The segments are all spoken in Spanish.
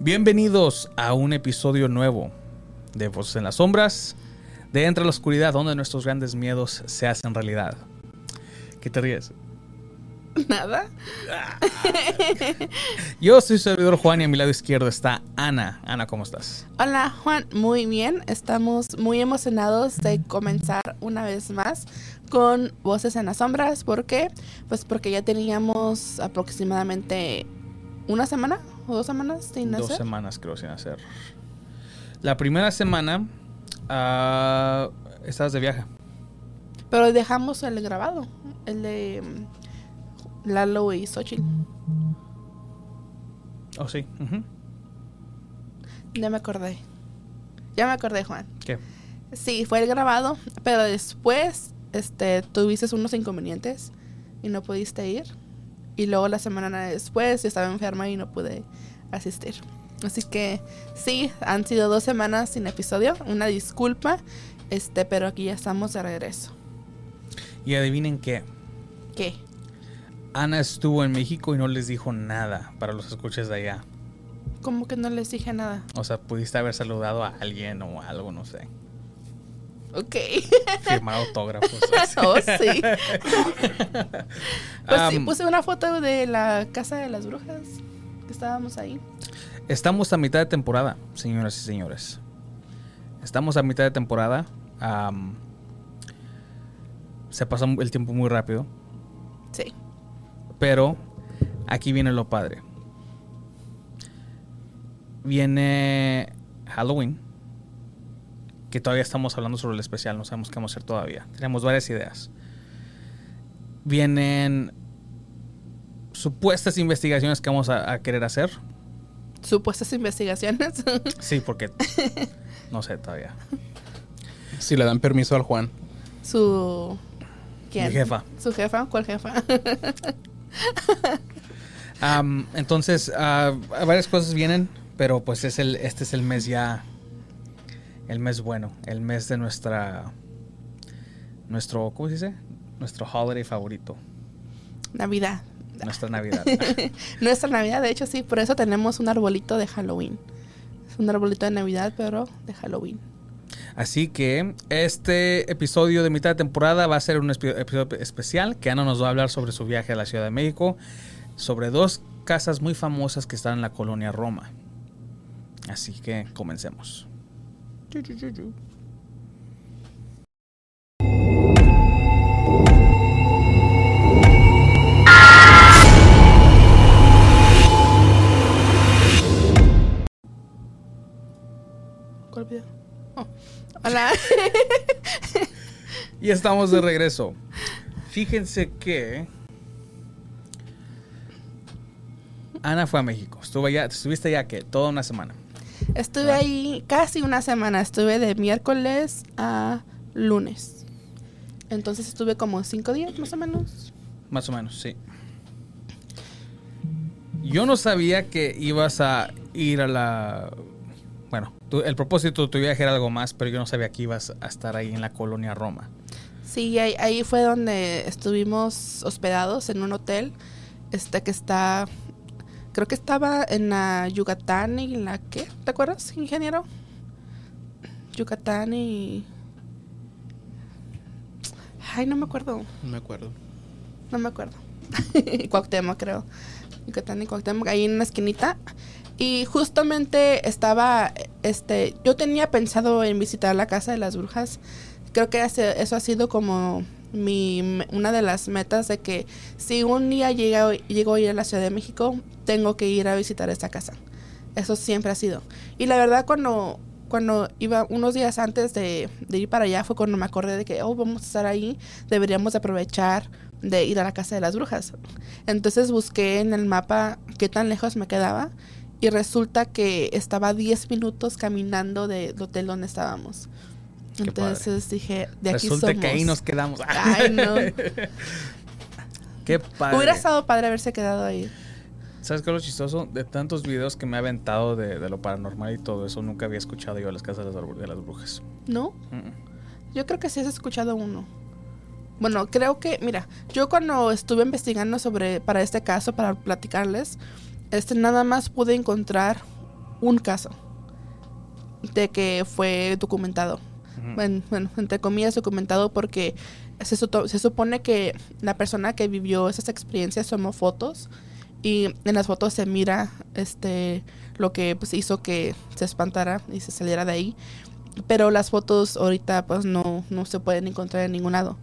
Bienvenidos a un episodio nuevo de Voces en las Sombras, de Entre la Oscuridad, donde nuestros grandes miedos se hacen realidad. ¿Qué te ríes? Nada. Yo soy su servidor Juan y a mi lado izquierdo está Ana. Ana, ¿cómo estás? Hola Juan, muy bien. Estamos muy emocionados de comenzar una vez más con Voces en las Sombras. ¿Por qué? Pues porque ya teníamos aproximadamente una semana o dos semanas sin Dos hacer. semanas creo sin hacer. La primera semana ah, estabas de viaje. Pero dejamos el grabado, el de mm, Lalo y Xochitl. Oh, sí. Ya me acordé. Ya me acordé, Juan. ¿Qué? Sí, fue el grabado, pero después este, tuviste unos inconvenientes y no pudiste ir. Y luego la semana después yo estaba enferma y no pude asistir. Así que sí, han sido dos semanas sin episodio. Una disculpa, este, pero aquí ya estamos de regreso. Y adivinen qué. ¿Qué? Ana estuvo en México y no les dijo nada para los escuches de allá. Como que no les dije nada. O sea, pudiste haber saludado a alguien o algo, no sé. Ok. Firmar autógrafos. oh, sí. Pues sí, puse una foto de la casa de las brujas. Que estábamos ahí. Estamos a mitad de temporada, señoras y señores. Estamos a mitad de temporada. Se pasa el tiempo muy rápido. Sí. Pero aquí viene lo padre. Viene Halloween. Que todavía estamos hablando sobre el especial. No sabemos qué vamos a hacer todavía. Tenemos varias ideas. Vienen supuestas investigaciones que vamos a, a querer hacer. Supuestas investigaciones. Sí, porque no sé todavía. Si le dan permiso al Juan. Su. ¿Quién? Mi jefa. ¿Su jefa? ¿Cuál jefa? Entonces, ah, varias cosas vienen, pero pues es el, este es el mes ya, el mes bueno, el mes de nuestra, nuestro, ¿cómo se dice? Nuestro holiday favorito, Navidad. nuestra Navidad. Nuestra Navidad, de hecho, sí, por eso tenemos un arbolito de Halloween. Es un arbolito de Navidad, pero de Halloween. Así que este episodio de mitad de temporada va a ser un episodio especial que Ana nos va a hablar sobre su viaje a la Ciudad de México, sobre dos casas muy famosas que están en la colonia Roma. Así que comencemos. ¿Cuál? Oh. Hola. Y estamos de regreso. Fíjense que Ana fue a México. Estuvo allá, estuviste allá que toda una semana. Estuve ahí casi una semana. Estuve de miércoles a lunes. Entonces estuve como cinco días más o menos. Más o menos, sí. Yo no sabía que ibas a ir a la. Bueno, tu- el propósito de tu viaje era algo más, pero yo no sabía que ibas a estar ahí en la colonia Roma. Sí, ahí, ahí fue donde estuvimos hospedados en un hotel. Este que está. Creo que estaba en la Yucatán y la. ¿Qué? ¿Te acuerdas, ingeniero? Yucatán y. Ay, no me acuerdo. No me acuerdo. No me acuerdo. Cuauhtémoc, creo. Yucatán y Cuauhtémoc, ahí en una esquinita. Y justamente estaba, este, yo tenía pensado en visitar la casa de las brujas. Creo que eso ha sido como mi, una de las metas de que si un día llega, llego a ir a la Ciudad de México, tengo que ir a visitar esta casa. Eso siempre ha sido. Y la verdad, cuando, cuando iba unos días antes de, de ir para allá, fue cuando me acordé de que, oh, vamos a estar ahí, deberíamos aprovechar de ir a la casa de las brujas. Entonces busqué en el mapa qué tan lejos me quedaba y resulta que estaba 10 minutos caminando del hotel donde estábamos. Qué Entonces dije, de aquí Resulta somos. que ahí nos quedamos. Ay, no. Qué padre. Hubiera estado padre haberse quedado ahí. ¿Sabes qué es lo chistoso? De tantos videos que me ha aventado de, de lo paranormal y todo eso, nunca había escuchado yo las casas de las, bru- de las brujas. ¿No? Mm. Yo creo que sí has escuchado uno. Bueno, creo que, mira, yo cuando estuve investigando sobre, para este caso, para platicarles, este, nada más pude encontrar un caso de que fue documentado. Bueno, bueno, entre comillas documentado porque se, se supone que la persona que vivió esas experiencias tomó fotos y en las fotos se mira este lo que pues, hizo que se espantara y se saliera de ahí pero las fotos ahorita pues no, no se pueden encontrar en ningún lado.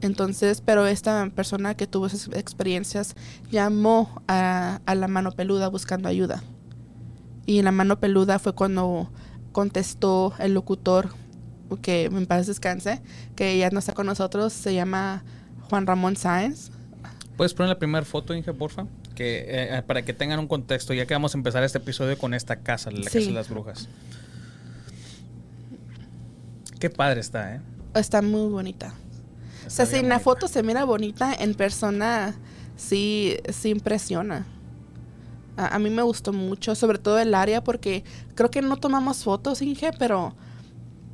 Entonces pero esta persona que tuvo esas experiencias llamó a, a la mano peluda buscando ayuda. Y la mano peluda fue cuando contestó el locutor que en paz descanse que ya no está con nosotros se llama Juan Ramón Sáenz ¿Puedes poner la primera foto, Inge, porfa? Que, eh, para que tengan un contexto, ya que vamos a empezar este episodio con esta casa, la Casa de las Brujas. Qué padre está, ¿eh? Está muy bonita. o sea, si en la foto se mira bonita, en persona sí, sí impresiona. A, a, mí me gustó mucho, sobre todo el área, porque creo que no tomamos fotos, Inge, pero,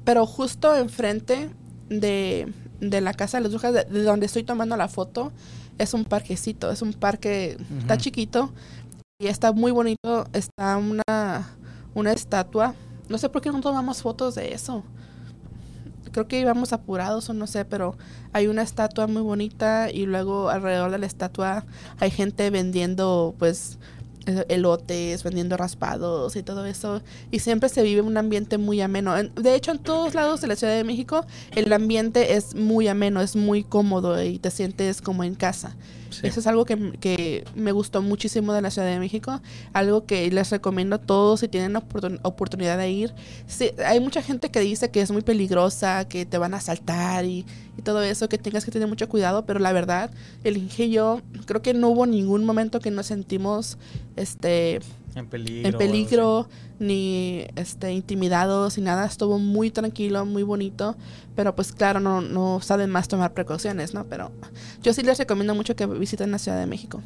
pero justo enfrente de, de la Casa de las Brujas, de donde estoy tomando la foto, es un parquecito, es un parque, está chiquito y está muy bonito, está una, una estatua. No sé por qué no tomamos fotos de eso. Creo que íbamos apurados o no sé, pero hay una estatua muy bonita y luego alrededor de la estatua hay gente vendiendo pues elotes, vendiendo raspados y todo eso. Y siempre se vive un ambiente muy ameno. De hecho, en todos lados de la Ciudad de México, el ambiente es muy ameno, es muy cómodo y te sientes como en casa. Eso es algo que, que, me gustó muchísimo de la Ciudad de México, algo que les recomiendo a todos si tienen oportunidad de ir. Sí, hay mucha gente que dice que es muy peligrosa, que te van a asaltar y, y, todo eso, que tengas que tener mucho cuidado, pero la verdad, el Inge y yo creo que no hubo ningún momento que nos sentimos este en peligro, en peligro ni este intimidados ni nada. Estuvo muy tranquilo muy bonito pero pues claro no no saben más tomar precauciones no pero yo sí les recomiendo mucho que visiten la Ciudad de México.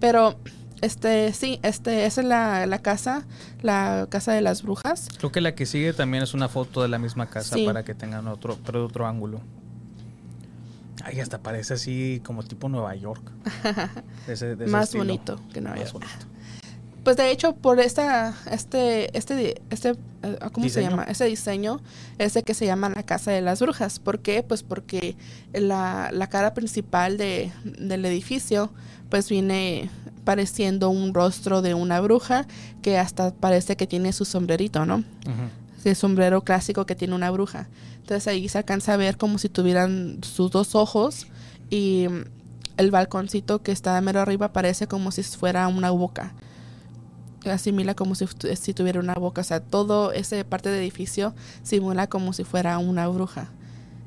Pero este sí este esa es la, la casa la casa de las brujas. Creo que la que sigue también es una foto de la misma casa sí. para que tengan otro pero de otro ángulo Ay, hasta parece así como tipo Nueva York. De ese, de ese más estilo. bonito que Nueva York. Bonito. Pues de hecho, por esta, este, este, este, ¿cómo ¿Diseño? se llama? Ese diseño es el que se llama la Casa de las Brujas. ¿Por qué? Pues porque la, la cara principal de, del edificio, pues viene pareciendo un rostro de una bruja que hasta parece que tiene su sombrerito, ¿no? Uh -huh. El sombrero clásico que tiene una bruja. Entonces ahí se alcanza a ver como si tuvieran sus dos ojos y el balconcito que está mero arriba parece como si fuera una boca asimila como si, si, tuviera una boca. O sea, todo ese parte del edificio simula como si fuera una bruja.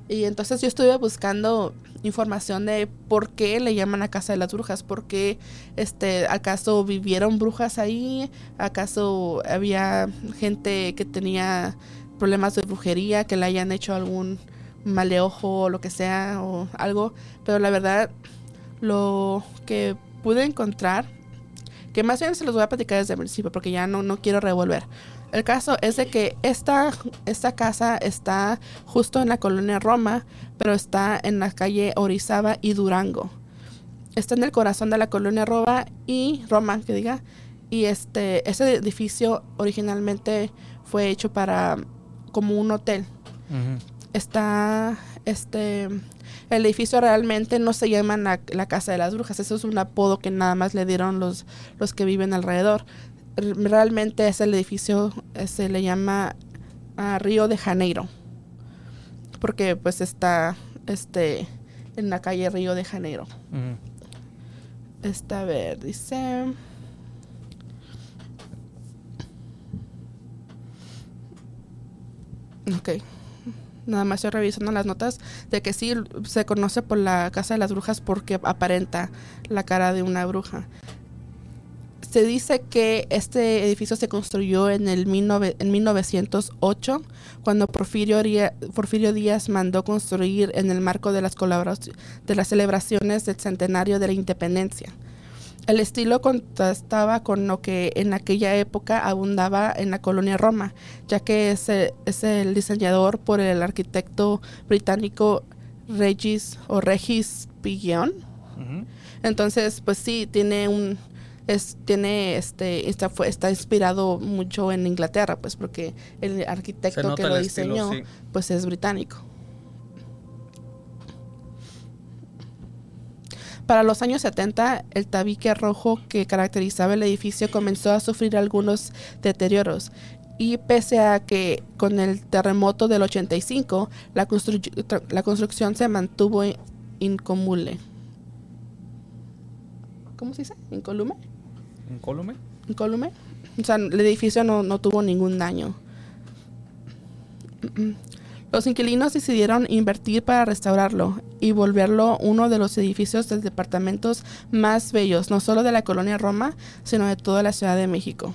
Y entonces yo estuve buscando información de por qué le llaman a Casa de las Brujas, por qué, este, acaso vivieron brujas ahí, acaso había gente que tenía problemas de brujería, que le hayan hecho algún maleojo o lo que sea o algo, pero la verdad lo que pude encontrar que más bien se los voy a platicar desde el principio porque ya no, no quiero revolver. El caso es de que esta, esta casa está justo en la colonia Roma, pero está en la calle Orizaba y Durango. Está en el corazón de la colonia Roma y Roma, que diga. Y este, ese edificio originalmente fue hecho para como un hotel. Uh -huh. Está este el edificio realmente no se llama la, la, Casa de las Brujas, eso es un apodo que nada más le dieron los, los que viven alrededor. Realmente es el edificio, se le llama uh, Río de Janeiro, porque pues está este, en la calle Río de Janeiro. Uh -huh. Está a ver, dice... Ok nada más estoy revisando las notas de que sí se conoce por la Casa de las Brujas porque aparenta la cara de una bruja. Se dice que este edificio se construyó en el 19, en 1908 cuando Porfirio, Porfirio Díaz mandó construir en el marco de las, de las celebraciones del centenario de la independencia. El estilo contrastaba con lo que en aquella época abundaba en la colonia Roma, ya que es el, es el diseñador por el arquitecto británico Regis o Regis Piguion. -huh. Entonces, pues sí, tiene un es tiene este está fue está inspirado mucho en Inglaterra, pues porque el arquitecto que lo estilo, diseñó sí. pues es británico. Para los años 70, el tabique rojo que caracterizaba el edificio comenzó a sufrir algunos deterioros. Y pese a que con el terremoto del 85, la, constru- la construcción se mantuvo in- incomule. ¿Cómo se dice? ¿Incolume? ¿Incólume? incólume. O sea, el edificio no, no tuvo ningún daño. Los inquilinos decidieron invertir para restaurarlo y volverlo uno de los edificios de departamentos más bellos, no solo de la colonia Roma, sino de toda la Ciudad de México.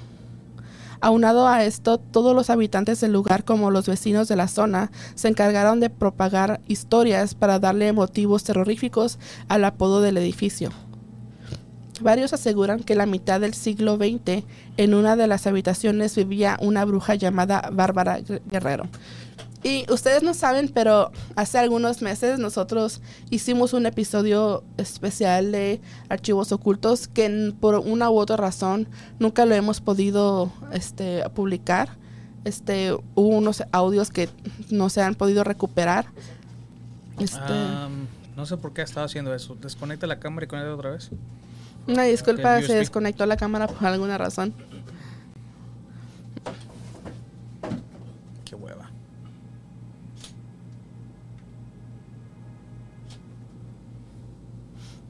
Aunado a esto, todos los habitantes del lugar, como los vecinos de la zona, se encargaron de propagar historias para darle motivos terroríficos al apodo del edificio. Varios aseguran que la mitad del siglo XX en una de las habitaciones vivía una bruja llamada Bárbara Gu- Guerrero. Y ustedes no saben, pero hace algunos meses nosotros hicimos un episodio especial de archivos ocultos que por una u otra razón nunca lo hemos podido este, publicar. Este, hubo unos audios que no se han podido recuperar. Este, no sé por qué ha estado haciendo eso. Desconecta la cámara y conecta otra vez. Una disculpa, se desconectó la cámara por alguna razón. Qué hueva.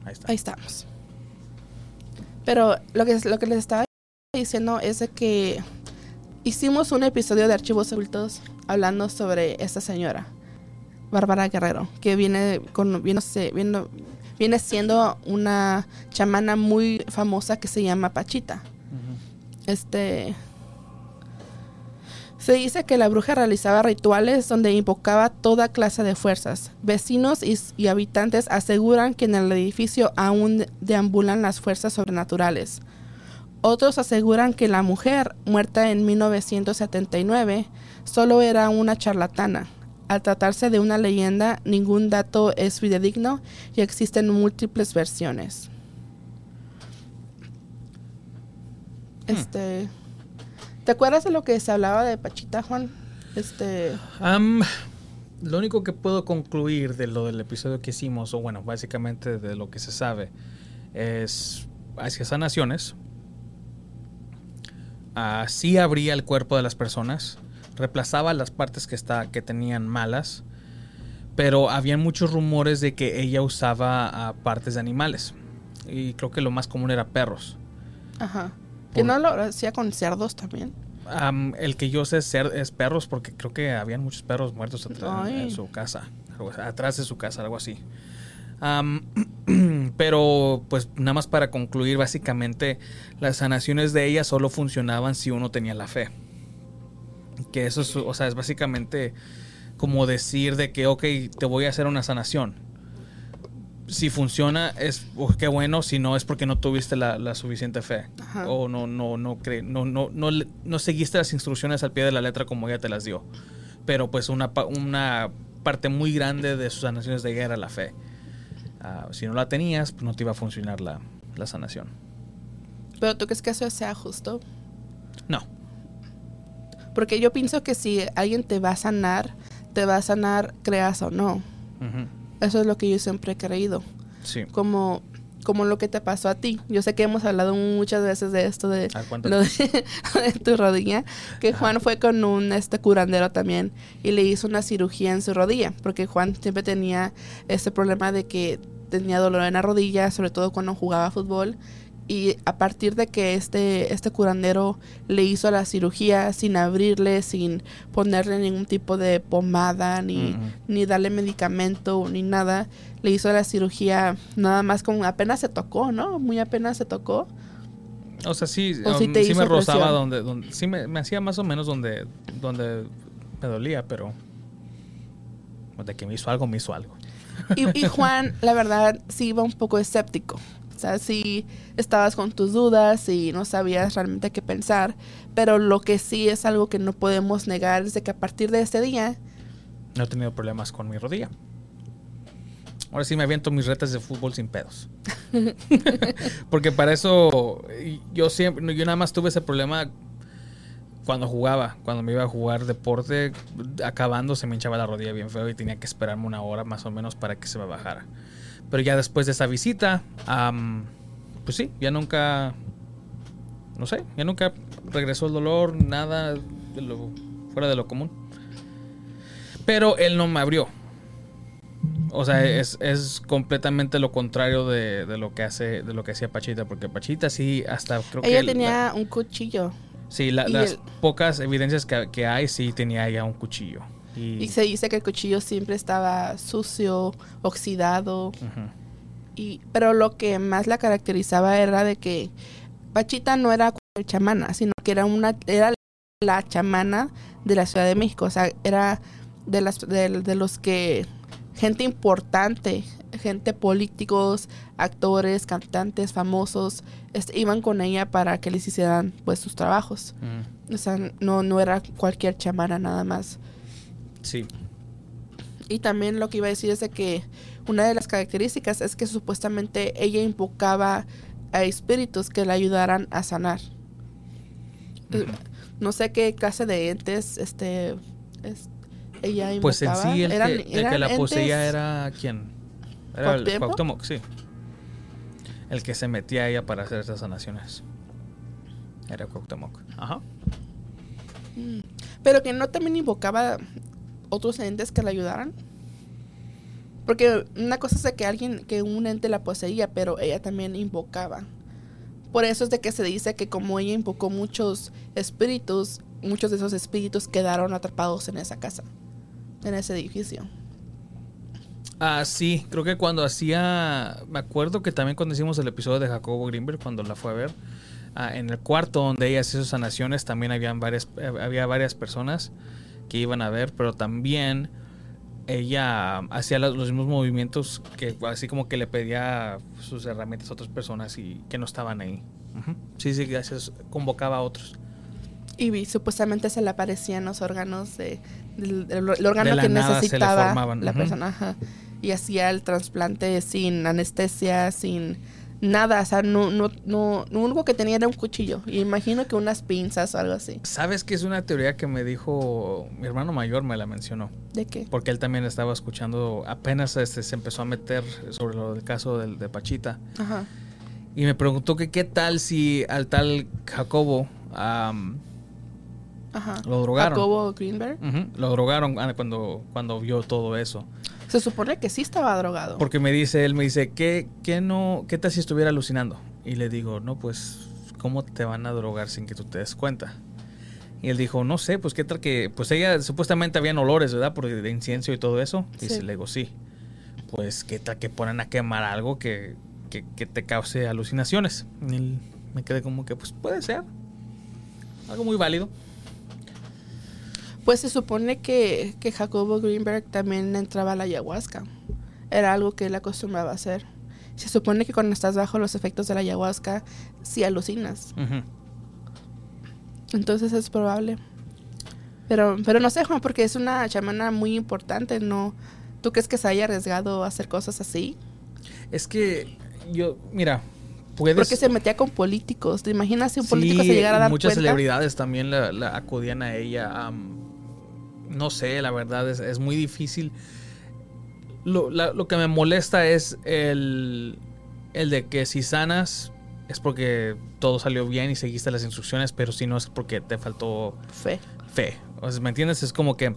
Ahí está. Ahí estamos. Pero lo que, lo que les estaba diciendo es de que hicimos un episodio de Archivos Ocultos hablando sobre esta señora, Bárbara Guerrero, que viene, con, viene, viene, viene siendo una chamana muy famosa que se llama Pachita. Este. Se dice que la bruja realizaba rituales donde invocaba toda clase de fuerzas. Vecinos y, y habitantes aseguran que en el edificio aún deambulan las fuerzas sobrenaturales. Otros aseguran que la mujer, muerta en 1979, solo era una charlatana. Al tratarse de una leyenda, ningún dato es fidedigno y existen múltiples versiones. Este. ¿Te acuerdas de lo que se hablaba de Pachita, Juan? Este. Am, lo único que puedo concluir de lo del episodio que hicimos, o bueno, básicamente de lo que se sabe, es hacia sanaciones. Así abría el cuerpo de las personas, reemplazaba las partes que, está, que tenían malas, pero había muchos rumores de que ella usaba partes de animales. Y creo que lo más común era perros. Ajá. Que no lo hacía con cerdos también. Am, el que yo sé ser es perros porque creo que habían muchos perros muertos atra- en, su casa, atrás de su casa, algo así. Pero pues nada más para concluir, básicamente las sanaciones de ella solo funcionaban si uno tenía la fe. Que eso es, o sea, es básicamente como decir de que, ok, te voy a hacer una sanación. Si funciona, es oh, qué bueno. Si no, es porque no tuviste la, la suficiente fe. Ajá. O no, no, no, cre- no, no, no, no seguiste las instrucciones al pie de la letra como ella te las dio. Pero pues una, una parte muy grande de sus sanaciones de era la fe. Ah, si no la tenías, pues no te iba a funcionar la, la sanación. Pero tú crees que eso sea justo? No. Porque yo pienso que si alguien te va a sanar, te va a sanar, creas o no. Eso es lo que yo siempre he creído. Sí. Como, como lo que te pasó a ti. Yo sé que hemos hablado muchas veces de esto de, A ver, cuéntame. lo de, de tu rodilla. Que Ajá. Juan fue con un este curandero también y le hizo una cirugía en su rodilla. Porque Juan siempre tenía este problema de que tenía dolor en la rodilla, sobre todo cuando jugaba fútbol. Y a partir de que este, este curandero le hizo la cirugía sin abrirle, sin ponerle ningún tipo de pomada, ni, ni darle medicamento, ni nada, le hizo la cirugía nada más como apenas se tocó, ¿no? Muy apenas se tocó. O sea, sí, O um, sí me rozaba donde, donde sí me, me hacía más o menos donde, donde me dolía, pero de que me hizo algo, me hizo algo. Y, y Juan, la verdad, sí iba un poco escéptico. O sea, sí estabas con tus dudas y no sabías realmente qué pensar. Pero lo que sí es algo que no podemos negar es de que a partir de ese día, No he tenido problemas con mi rodilla. Ahora sí me aviento mis retas de fútbol sin pedos. Porque para eso yo siempre, yo nada más tuve ese problema cuando jugaba, cuando me iba a jugar deporte, acabando se me hinchaba la rodilla bien feo y tenía que esperarme una hora más o menos para que se me bajara. Pero ya después de esa visita, pues sí, ya nunca, no sé, ya nunca regresó el dolor, nada de lo, fuera de lo común. Pero él no me abrió. O sea, es, es completamente lo contrario de, de, lo que hace, de lo que hacía Pachita, porque Pachita sí hasta creo ella que ella tenía un cuchillo. Sí, las pocas evidencias que, que, hay sí tenía ya un cuchillo. Y, se dice que el cuchillo siempre estaba sucio, oxidado. y, pero lo que más la caracterizaba era de que Pachita no era chamana, sino que era una era la chamana de la Ciudad de México, o sea, era de las de, los que gente importante, gente políticos, actores, cantantes famosos este, iban con ella para que les hicieran pues sus trabajos. O sea, no no era cualquier chamana nada más. Sí. Y también lo que iba a decir es de que una de las características es que supuestamente ella invocaba a espíritus que le ayudaran a sanar. No sé qué clase de entes este ella invocaba. Pues en sí el, que, la poseía era quién? Era el Cuauhtémoc, sí. El que se metía a ella para hacer esas sanaciones. Era Cuauhtémoc. Ajá. Mm. Pero que no también invocaba otros entes que la ayudaran. Porque una cosa es que alguien, que un ente la poseía, pero ella también invocaba. Por eso es de que se dice que como ella invocó muchos espíritus, muchos de esos espíritus quedaron atrapados en esa casa, en ese edificio. Ah, sí, creo que cuando hacía, me acuerdo que también cuando hicimos el episodio de Jacobo Greenberg, cuando la fue a ver, ah, en el cuarto donde ella hacía sus sanaciones también habían varias, eh, había varias personas que iban a ver, pero también ella hacía los, mismos movimientos que así como que le pedía sus herramientas a otras personas y que no estaban ahí. Sí, sí, gracias. Convocaba a otros. Y supuestamente se le aparecían los órganos de, del, órgano que necesitaba la persona. Y hacía el trasplante sin anestesia, sin nada, o sea, no, no, no, lo único que tenía era un cuchillo. Y imagino que unas pinzas o algo así. ¿Sabes que es una teoría que me dijo mi hermano mayor, me la mencionó? ¿De qué? Porque él también estaba escuchando, apenas este, se empezó a meter sobre lo del caso del, de Pachita. Ajá. Y me preguntó que qué tal si al tal Jacobo lo drogaron. Jacobo Greenberg. lo drogaron cuando, cuando vio todo eso. Se supone que sí estaba drogado. Porque me dice, él me dice, ¿qué, qué, no, ¿qué tal si estuviera alucinando? Y le digo, no, pues, ¿cómo te van a drogar sin que tú te des cuenta? Y él dijo, no sé, pues qué tal que, pues ella supuestamente habían olores, ¿verdad? Por de incienso y todo eso. Y sí. le digo, sí. Pues qué tal que ponen a quemar algo que, que, que te cause alucinaciones. Y me quedé como que, pues puede ser. Algo muy válido. Pues se supone que, que Jacobo Greenberg también entraba a la ayahuasca. Era algo que él acostumbraba a hacer. Se supone que cuando estás bajo los efectos de la ayahuasca, sí alucinas. Entonces es probable. Pero, pero no sé, Juan, porque es una chamana muy importante, ¿no? ¿Tú crees que se haya arriesgado a hacer cosas así? Es que yo, mira, puedes... Porque se metía con políticos. ¿Te imaginas si un político se llegara a dar muchas celebridades también la, acudían a ella no sé, la verdad es, muy difícil. Lo, que me molesta es el, el de que si sanas es porque todo salió bien y seguiste las instrucciones, pero si no es porque te faltó fe. Fe. O sea, ¿me entiendes? Es como que...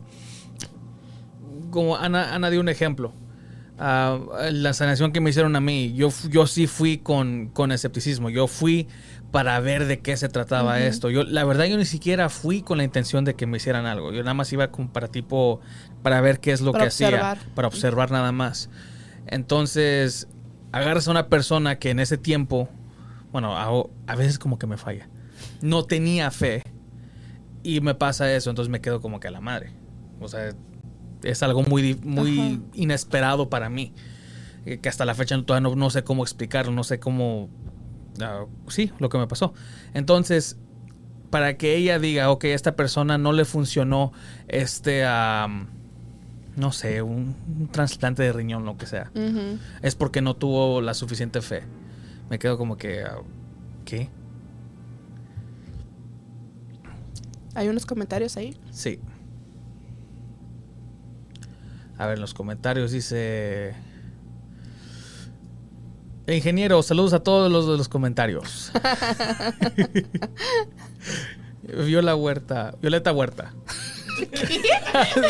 Como Ana, Ana dio un ejemplo. Ah, la sanación que me hicieron a mí, yo, yo sí fui con, con escepticismo. Yo fui para ver de qué se trataba esto. Yo, la verdad, yo ni siquiera fui con la intención de que me hicieran algo. Yo nada más iba como para tipo, para ver qué es lo que hacía, para observar nada más. Entonces, agarras a una persona que en ese tiempo, bueno, a, veces como que me falla, no tenía fe y me pasa eso, entonces me quedo como que a la madre. O sea, es algo muy, muy inesperado para mí. Que hasta la fecha todavía no, no sé cómo explicarlo, no sé cómo Ah, sí, lo que me pasó. Entonces, para que ella diga, ok, esta persona no le funcionó este, no sé, un, un trasplante de riñón, lo que sea. Es porque no tuvo la suficiente fe. Me quedo como que, ah, ¿qué? Hay unos comentarios ahí. Sí. A ver, en los comentarios dice... Ingeniero, saludos a todos los de los comentarios. Viola Huerta, Violeta Huerta.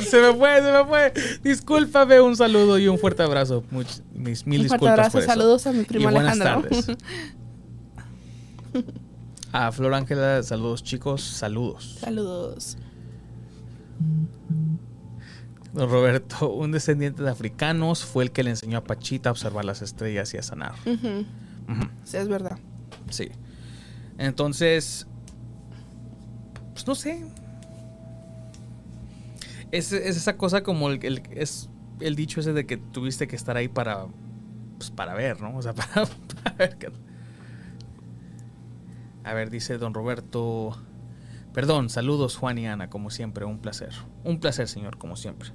se me fue, se me fue. Discúlpame, un saludo y un fuerte abrazo. Much- mis mil Un fuerte disculpas abrazo, por eso. saludos a mi primo Y buenas Alejandro. tardes. A Flor Ángela, saludos chicos, saludos. Saludos. Don Roberto, un descendiente de africanos, fue el que le enseñó a Pachita a observar las estrellas y a sanar. Sí, es verdad. Sí. Entonces, pues no sé. Es, es esa cosa como el, el- es el dicho ese de que tuviste que estar ahí para, pues para ver, ¿no? O sea, para, para ver qué- A ver, dice don Roberto. Perdón, saludos Juan y Ana, como siempre, un placer. Un placer, señor, como siempre.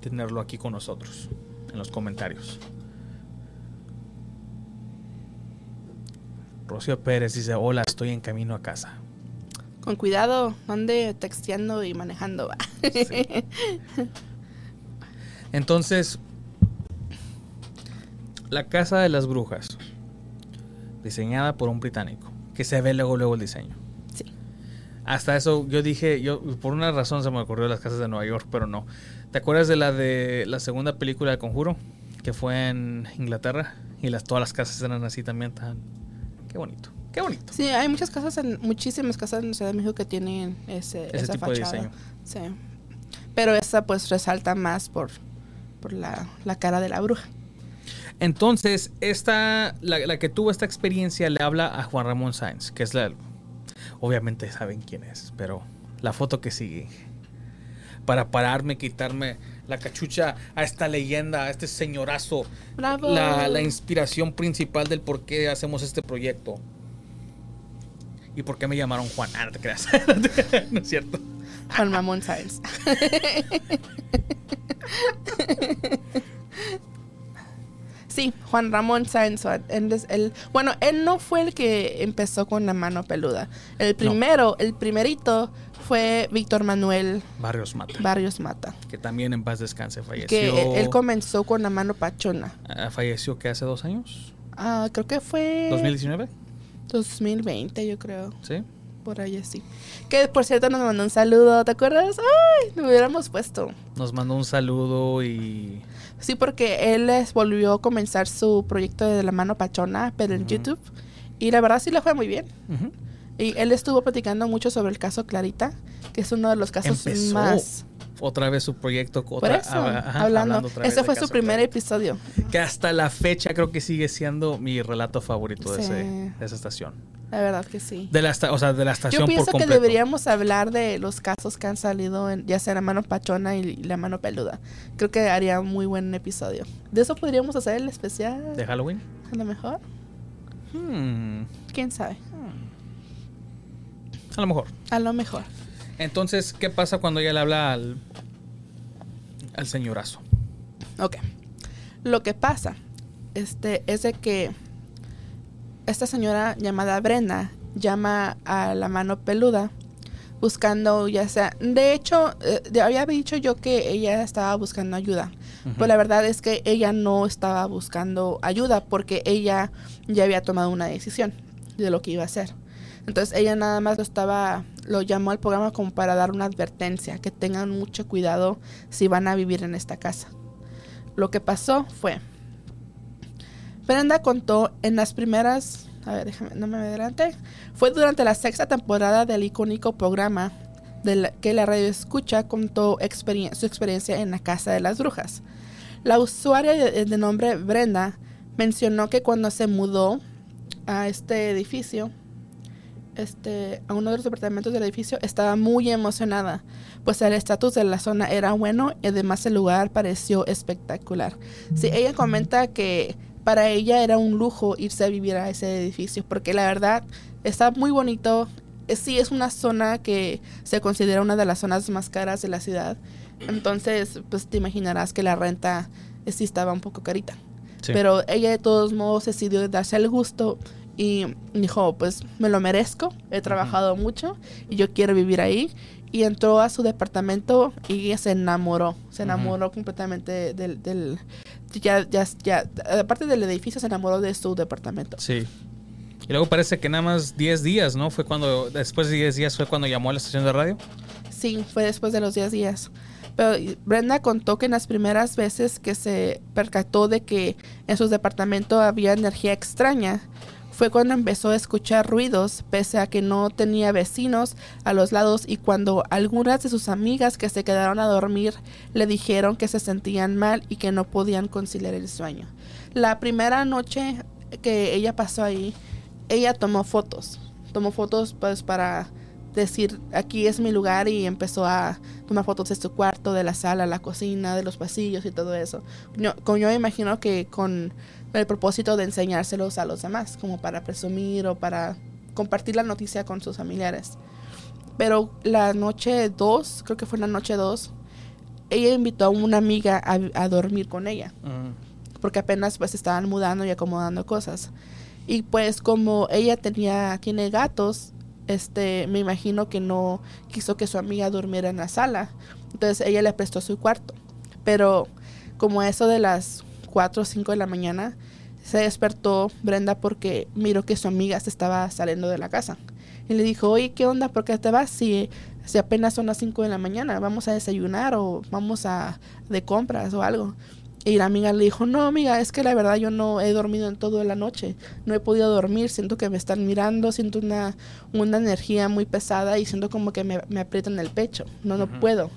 Tenerlo aquí con nosotros, en los comentarios. Rocío Pérez dice, hola, estoy en camino a casa. Con cuidado, ande texteando y manejando. Entonces, la casa de las brujas, diseñada por un británico, que se ve luego luego el diseño. Hasta eso yo dije, yo por una razón se me ocurrió las casas de Nueva York, pero no. ¿Te acuerdas de la de la segunda película de Conjuro? Que fue en Inglaterra y las todas las casas eran así también tan qué bonito. Qué bonito. Sí, hay muchas casas, en, muchísimas casas en Ciudad de México que tienen ese, Ese esa tipo de fachada. diseño. Sí. Pero esa pues resalta más por, por la, la cara de la bruja. Entonces, esta, la, la que tuvo esta experiencia le habla a Juan Ramón Sáenz, que es la. Obviamente saben quién es, pero la foto que sigue. Para pararme, quitarme la cachucha a esta leyenda, a este señorazo. ¡Bravo! La, la inspiración principal del por qué hacemos este proyecto. Y por qué me llamaron Juan. Ah, no te creas. no es cierto. Juan Mamón Sáenz. Sí, Juan Ramón Sáenz. él bueno, él no fue el que empezó con la mano peluda. El primero, el primerito fue Víctor Manuel Barrios Mata. Barrios Mata. Que también en paz descanse. Falleció. Que él, él comenzó con la mano pachona. Ah, falleció que hace dos años. Ah, creo que fue 2019. 2020, yo creo. Sí. Por ahí así. Que por cierto nos mandó un saludo, ¿te acuerdas? Ay, lo hubiéramos puesto. Nos mandó un saludo y Sí, porque él les volvió a comenzar su proyecto de la mano pachona, pero en Ujú. YouTube. Y la verdad sí le fue muy bien. Ujú. Y él estuvo platicando mucho sobre el caso Clarita, que es uno de los casos empezó más. otra vez su proyecto. Por Otra, eso, ah, ajá, hablando. vez Ese fue su primer Clarita. episodio. Que hasta la fecha creo que sigue siendo mi relato favorito de, Sí. ese- de esa estación. La verdad que sí. De la, o sea, de la estación Yo pienso por que deberíamos hablar de los casos que han salido, en, ya sea la mano pachona y la mano peluda. Creo que haría un muy buen episodio. De eso podríamos hacer el especial. ¿De Halloween? A lo mejor. Hmm, ¿Quién sabe? a lo mejor. A lo mejor. Entonces, ¿qué pasa cuando ella le habla al, al señorazo? Ok. Lo que pasa este, es de que esta señora llamada Brenda llama a la mano peluda buscando ya sea... De hecho, eh, había dicho yo que ella estaba buscando ayuda. Pues la verdad es que ella no estaba buscando ayuda porque ella ya había tomado una decisión de lo que iba a hacer. Entonces ella nada más lo estaba, lo llamó al programa como para dar una advertencia, que tengan mucho cuidado si van a vivir en esta casa. Lo que pasó fue, Brenda contó en las primeras, a ver, déjame, no me adelante, fue durante la sexta temporada del icónico programa de que la radio escucha contó su experiencia en la casa de las brujas. La usuaria de, de nombre Brenda mencionó que cuando se mudó a este edificio, este, a uno de los departamentos del edificio, estaba muy emocionada, pues el estatus de la zona era bueno y además el lugar pareció espectacular. Sí, ella comenta que para ella era un lujo irse a vivir a ese edificio, porque la verdad está muy bonito. Sí, es una zona que se considera una de las zonas más caras de la ciudad. Entonces, pues te imaginarás que la renta eh, sí estaba un poco carita. Sí. Pero ella de todos modos decidió darse el gusto y dijo, pues me lo merezco, he trabajado mucho y yo quiero vivir ahí. Y entró a su departamento y se enamoró, se enamoró completamente del... del ya, ya, ya, aparte del edificio, se enamoró de su departamento. Sí. Y luego parece que nada más 10 días, ¿no? Fue cuando, después de 10 días fue cuando llamó a la estación de radio. Sí, fue después de los 10 días. Pero Brenda contó que en las primeras veces que se percató de que en su departamento había energía extraña, fue cuando empezó a escuchar ruidos, pese a que no tenía vecinos a los lados y cuando algunas de sus amigas que se quedaron a dormir le dijeron que se sentían mal y que no podían conciliar el sueño. La primera noche que ella pasó ahí, ella tomó fotos, tomó fotos pues para decir aquí es mi lugar y empezó a tomar fotos de su cuarto, de la sala, la cocina, de los pasillos y todo eso. Yo, con- yo imagino que con el propósito de enseñárselos a los demás, como para presumir o para compartir la noticia con sus familiares. Pero la noche 2, creo que fue la noche 2, ella invitó a una amiga a, a dormir con ella porque apenas pues estaban mudando y acomodando cosas. Y pues como ella tenía tiene gatos, este me imagino que no quiso que su amiga durmiera en la sala. Entonces ella le prestó su cuarto. Pero como eso de las 4 o 5 de la mañana se despertó Brenda porque miró que su amiga se estaba saliendo de la casa. Y le dijo, oye, ¿qué onda? ¿Por qué te vas? Si, si apenas son las 5 de la mañana, vamos a desayunar o vamos a de compras o algo. Y la amiga le dijo, no, amiga, es que la verdad yo no he dormido en toda la noche. No he podido dormir, siento que me están mirando, siento una, una energía muy pesada y siento como que me, me aprietan el pecho. No, no puedo.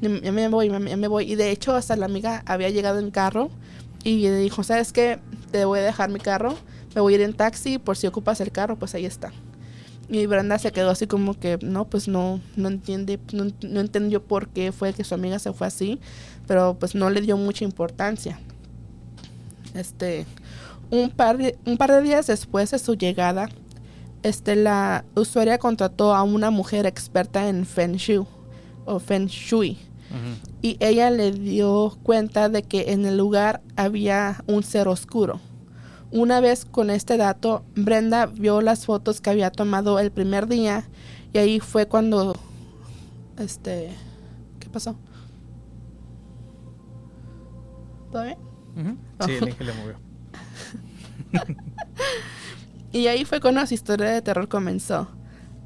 Ya ya me voy, ya me voy. Y de hecho, hasta la amiga había llegado en carro y le dijo, ¿sabes qué? Te voy a dejar mi carro, me voy a ir en taxi, por si ocupas el carro, pues ahí está. Y Brenda se quedó así como que, no, pues no, no entiende, no, no entendió por qué fue que su amiga se fue así, pero pues no le dio mucha importancia. Este, un par de, un par de días después de su llegada, este, la usuaria contrató a una mujer experta en Feng Shui, o Feng Shui, y ella le dio cuenta de que en el lugar había un ser oscuro. Una vez con este dato, Brenda vio las fotos que había tomado el primer día y ahí fue cuando este ¿qué pasó? ¿Todo bien? Sí, el Inge le movió. Y ahí fue cuando su historia de terror comenzó.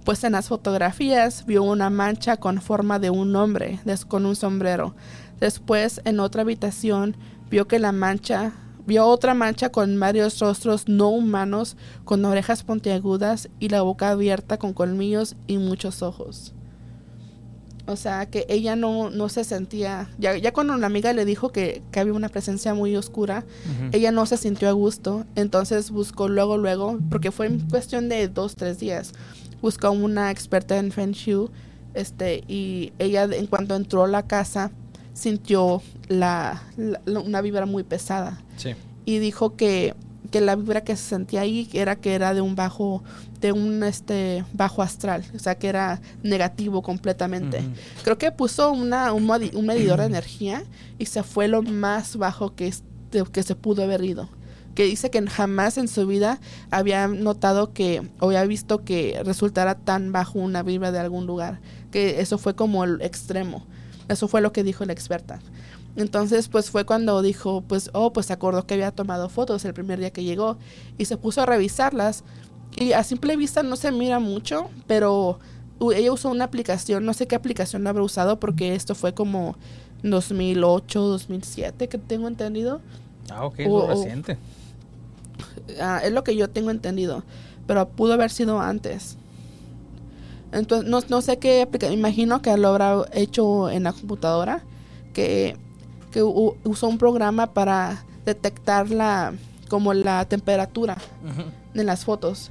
Pues en las fotografías vio una mancha con forma de un hombre con un sombrero. Después, en otra habitación, vio que la mancha, vio otra mancha con varios rostros no humanos, con orejas puntiagudas y la boca abierta con colmillos y muchos ojos. O sea, que ella no, no se sentía... Ya, ya cuando la amiga le dijo que, que había una presencia muy oscura, ella no se sintió a gusto, entonces buscó luego, luego, porque fue en cuestión de dos, tres días, buscó una experta en Feng Shui, este, y ella en cuanto entró a la casa sintió la, la- la- una vibra muy pesada Sí. y dijo que, que la vibra que se sentía ahí era que era de un bajo, de un este bajo astral, o sea que era negativo completamente. Creo que puso una, un, medidor de energía y se fue lo más bajo que, que se pudo haber ido. Que dice que jamás en su vida había notado que, o había visto que resultara tan bajo una vibra de algún lugar. Que eso fue como el extremo. Eso fue lo que dijo la experta. Entonces, pues fue cuando dijo, pues, oh, pues se acordó que había tomado fotos el primer día que llegó y se puso a revisarlas. Y a simple vista no se mira mucho, pero ella usó una aplicación, no sé qué aplicación habrá usado porque esto fue como 2008, 2007 que tengo entendido. Ah, ok, es O- o- reciente. Ah, es lo que yo tengo entendido, pero pudo haber sido antes. Entonces, no, no sé qué aplicación, imagino que lo habrá hecho en la computadora, que, que u- usó un programa para detectar la, como la temperatura Ujú. en las fotos.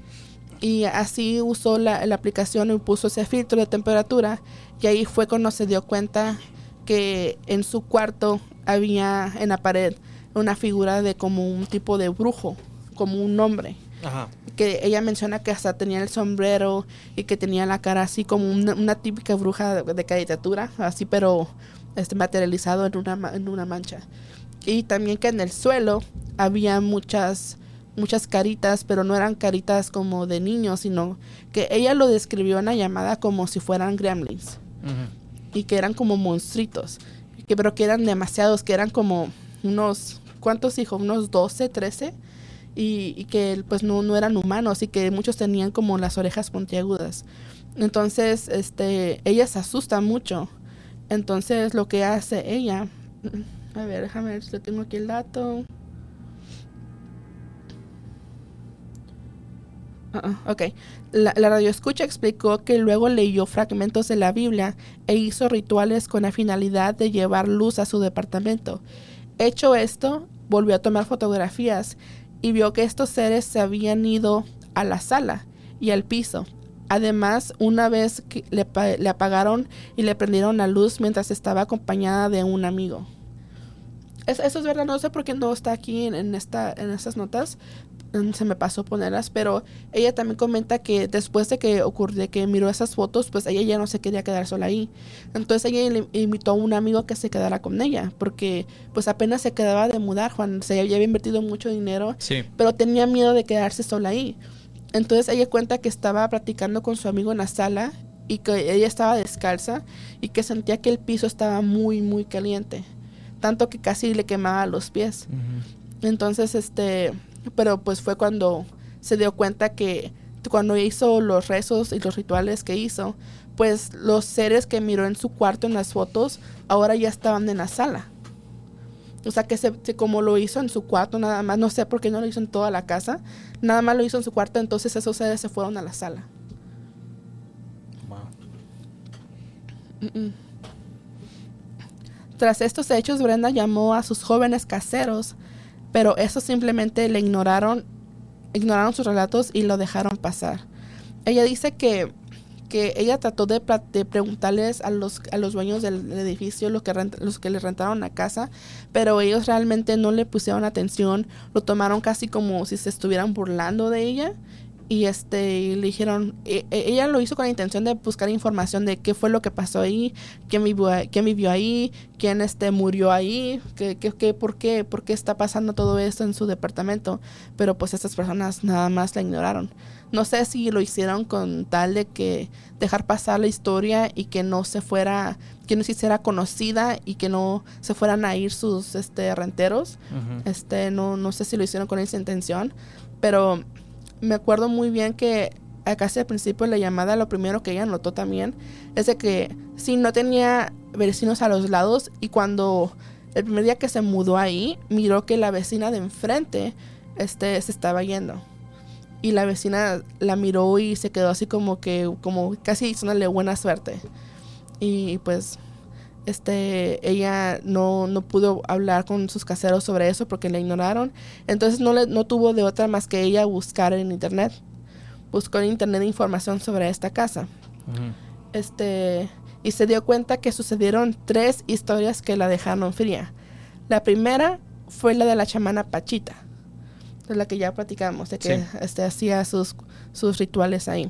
Y así usó la, la aplicación y puso ese filtro de temperatura. Y ahí fue cuando se dio cuenta que en su cuarto había en la pared una figura de como un tipo de brujo, como un hombre. Ajá. Que ella menciona que hasta tenía el sombrero y que tenía la cara así como una, una típica bruja de, de caricatura, así pero este, materializado en una, en una mancha. Y también que en el suelo había muchas, muchas caritas, pero no eran caritas como de niños, sino que ella lo describió en la llamada como si fueran gremlins y que eran como monstruitos, que, pero que eran demasiados, que eran como unos, ¿cuántos hijos? Unos 12, 13, y, y que pues no, no eran humanos y que muchos tenían como las orejas puntiagudas. Entonces, este, ella se asusta mucho. Entonces, lo que hace ella, a ver, déjame ver si tengo aquí el dato. Ah, ah, ok. La, la radioescucha explicó que luego leyó fragmentos de la Biblia e hizo rituales con la finalidad de llevar luz a su departamento. Hecho esto, volvió a tomar fotografías y vio que estos seres se habían ido a la sala y al piso. Además, una vez le, pa- le apagaron y le prendieron la luz mientras estaba acompañada de un amigo. Es- eso es verdad, no sé por qué no está aquí en estas notas. Mm, Se me pasó ponerlas, pero ella también comenta que después de que ocurrió, que miró esas fotos, pues ella ya no se quería quedar sola ahí. Entonces ella le invitó a un amigo que se quedara con ella, porque pues apenas se quedaba de mudar, Juan, se había invertido mucho dinero Sí. pero tenía miedo de quedarse sola ahí. Entonces ella cuenta que estaba platicando con su amigo en la sala y que ella estaba descalza y que sentía que el piso estaba muy, muy caliente. Tanto que casi le quemaba los pies. Entonces, este, pero pues fue cuando se dio cuenta que cuando hizo los rezos y los rituales que hizo, pues los seres que miró en su cuarto en las fotos ahora ya estaban en la sala. O sea que se, se- como lo hizo en su cuarto nada más, no sé por qué no lo hizo en toda la casa, nada más lo hizo en su cuarto, entonces esos seres se fueron a la sala. Wow. Tras estos hechos, Brenda llamó a sus jóvenes caseros, pero estos simplemente le ignoraron, ignoraron sus relatos y lo dejaron pasar. Ella dice que, que ella trató de, preguntarles a los, a los dueños del, edificio, los que, los que le rentaron la casa, pero ellos realmente no le pusieron atención, lo tomaron casi como si se estuvieran burlando de ella y este y le dijeron e- e- ella lo hizo con la intención de buscar información de qué fue lo que pasó ahí quién vivió ahí- quién vivió ahí quién este murió ahí qué, qué, qué- por qué por qué está pasando todo esto en su departamento. Pero pues estas personas nada más la ignoraron. No sé si lo hicieron con tal de que dejar pasar la historia y que no se fuera que no se hiciera conocida y que no se fueran a ir sus este renteros. Este, no, no sé si lo hicieron con esa intención, pero me acuerdo muy bien que casi al principio de la llamada, lo primero que ella notó también es de que sí, no tenía vecinos a los lados y cuando el primer día que se mudó ahí, miró que la vecina de enfrente este, se estaba yendo. Y la vecina la miró y se quedó así como que, como casi diciéndole buena suerte. Y pues este ella no, no pudo hablar con sus caseros sobre eso porque la ignoraron. Entonces no le, no tuvo de otra más que ella buscar en internet. Buscó en internet información sobre esta casa. Este y se dio cuenta que sucedieron tres historias que la dejaron fría. La primera fue la de la chamana Pachita de la que ya platicamos de que Sí. este, hacía sus, sus rituales ahí.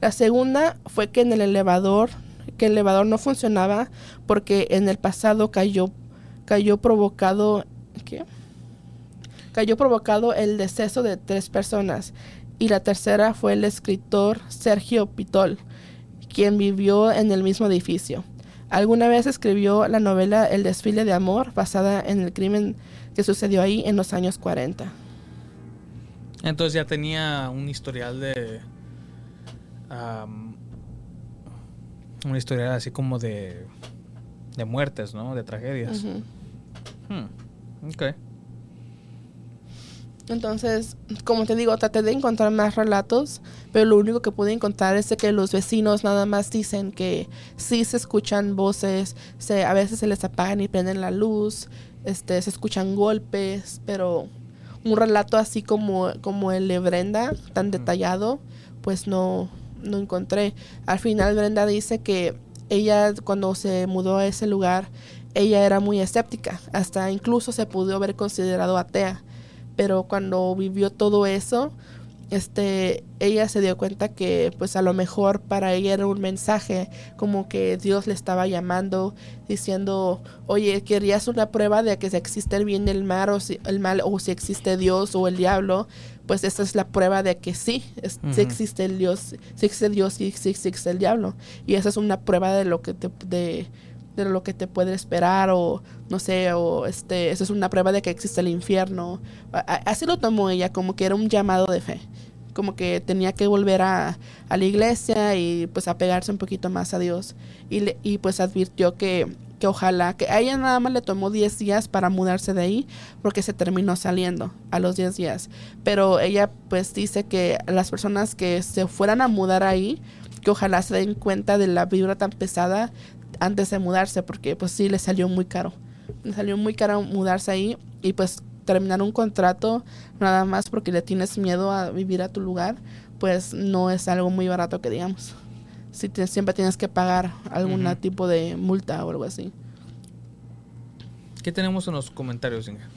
La segunda fue que en el elevador, que el elevador no funcionaba porque en el pasado cayó, cayó provocado, ¿qué? Cayó provocado el deceso de tres personas. Y la tercera fue el escritor Sergio Pitol, quien vivió en el mismo edificio. Alguna vez escribió la novela El desfile de amor, basada en el crimen que sucedió ahí en los años 40. Entonces ya tenía un historial de. Un historial así como de. de muertes, ¿no? De tragedias. Hmm, Ok. Entonces, como te digo, traté de encontrar más relatos, pero lo único que pude encontrar es de que los vecinos nada más dicen que sí se escuchan voces, se, a veces se les apagan y prenden la luz, este, se escuchan golpes, pero un relato así como, como el de Brenda, tan detallado, pues no, no encontré. Al final Brenda dice que ella cuando se mudó a ese lugar, ella era muy escéptica, hasta incluso se pudo haber considerado atea pero cuando vivió todo eso, este, ella se dio cuenta que pues a lo mejor para ella era un mensaje como que Dios le estaba llamando diciendo, oye, ¿querías una prueba de que si existe el bien y el mal o si, el mal o si existe Dios o el diablo? Pues esta es la prueba de que sí, es, sí existe el Dios, sí existe Dios y sí, existe el diablo. Y esa es una prueba de lo que te, de, de lo que te puede esperar o no sé, o este, eso es una prueba de que existe el infierno. Así lo tomó ella, como que era un llamado de fe, como que tenía que volver a, a la iglesia y pues apegarse un poquito más a Dios. Y, le, y pues advirtió que, que ojalá, que a ella nada más le tomó 10 días para mudarse de ahí, porque se terminó saliendo a los 10 días. Pero ella pues dice que las personas que se fueran a mudar ahí, que ojalá se den cuenta de la vibra tan pesada antes de mudarse, porque pues sí le salió muy caro. Le salió muy caro mudarse ahí y pues terminar un contrato nada más porque le tienes miedo a vivir a tu lugar, pues no es algo muy barato que digamos. Si te, siempre tienes que pagar algún tipo de multa o algo así. ¿Qué tenemos en los comentarios, Inga?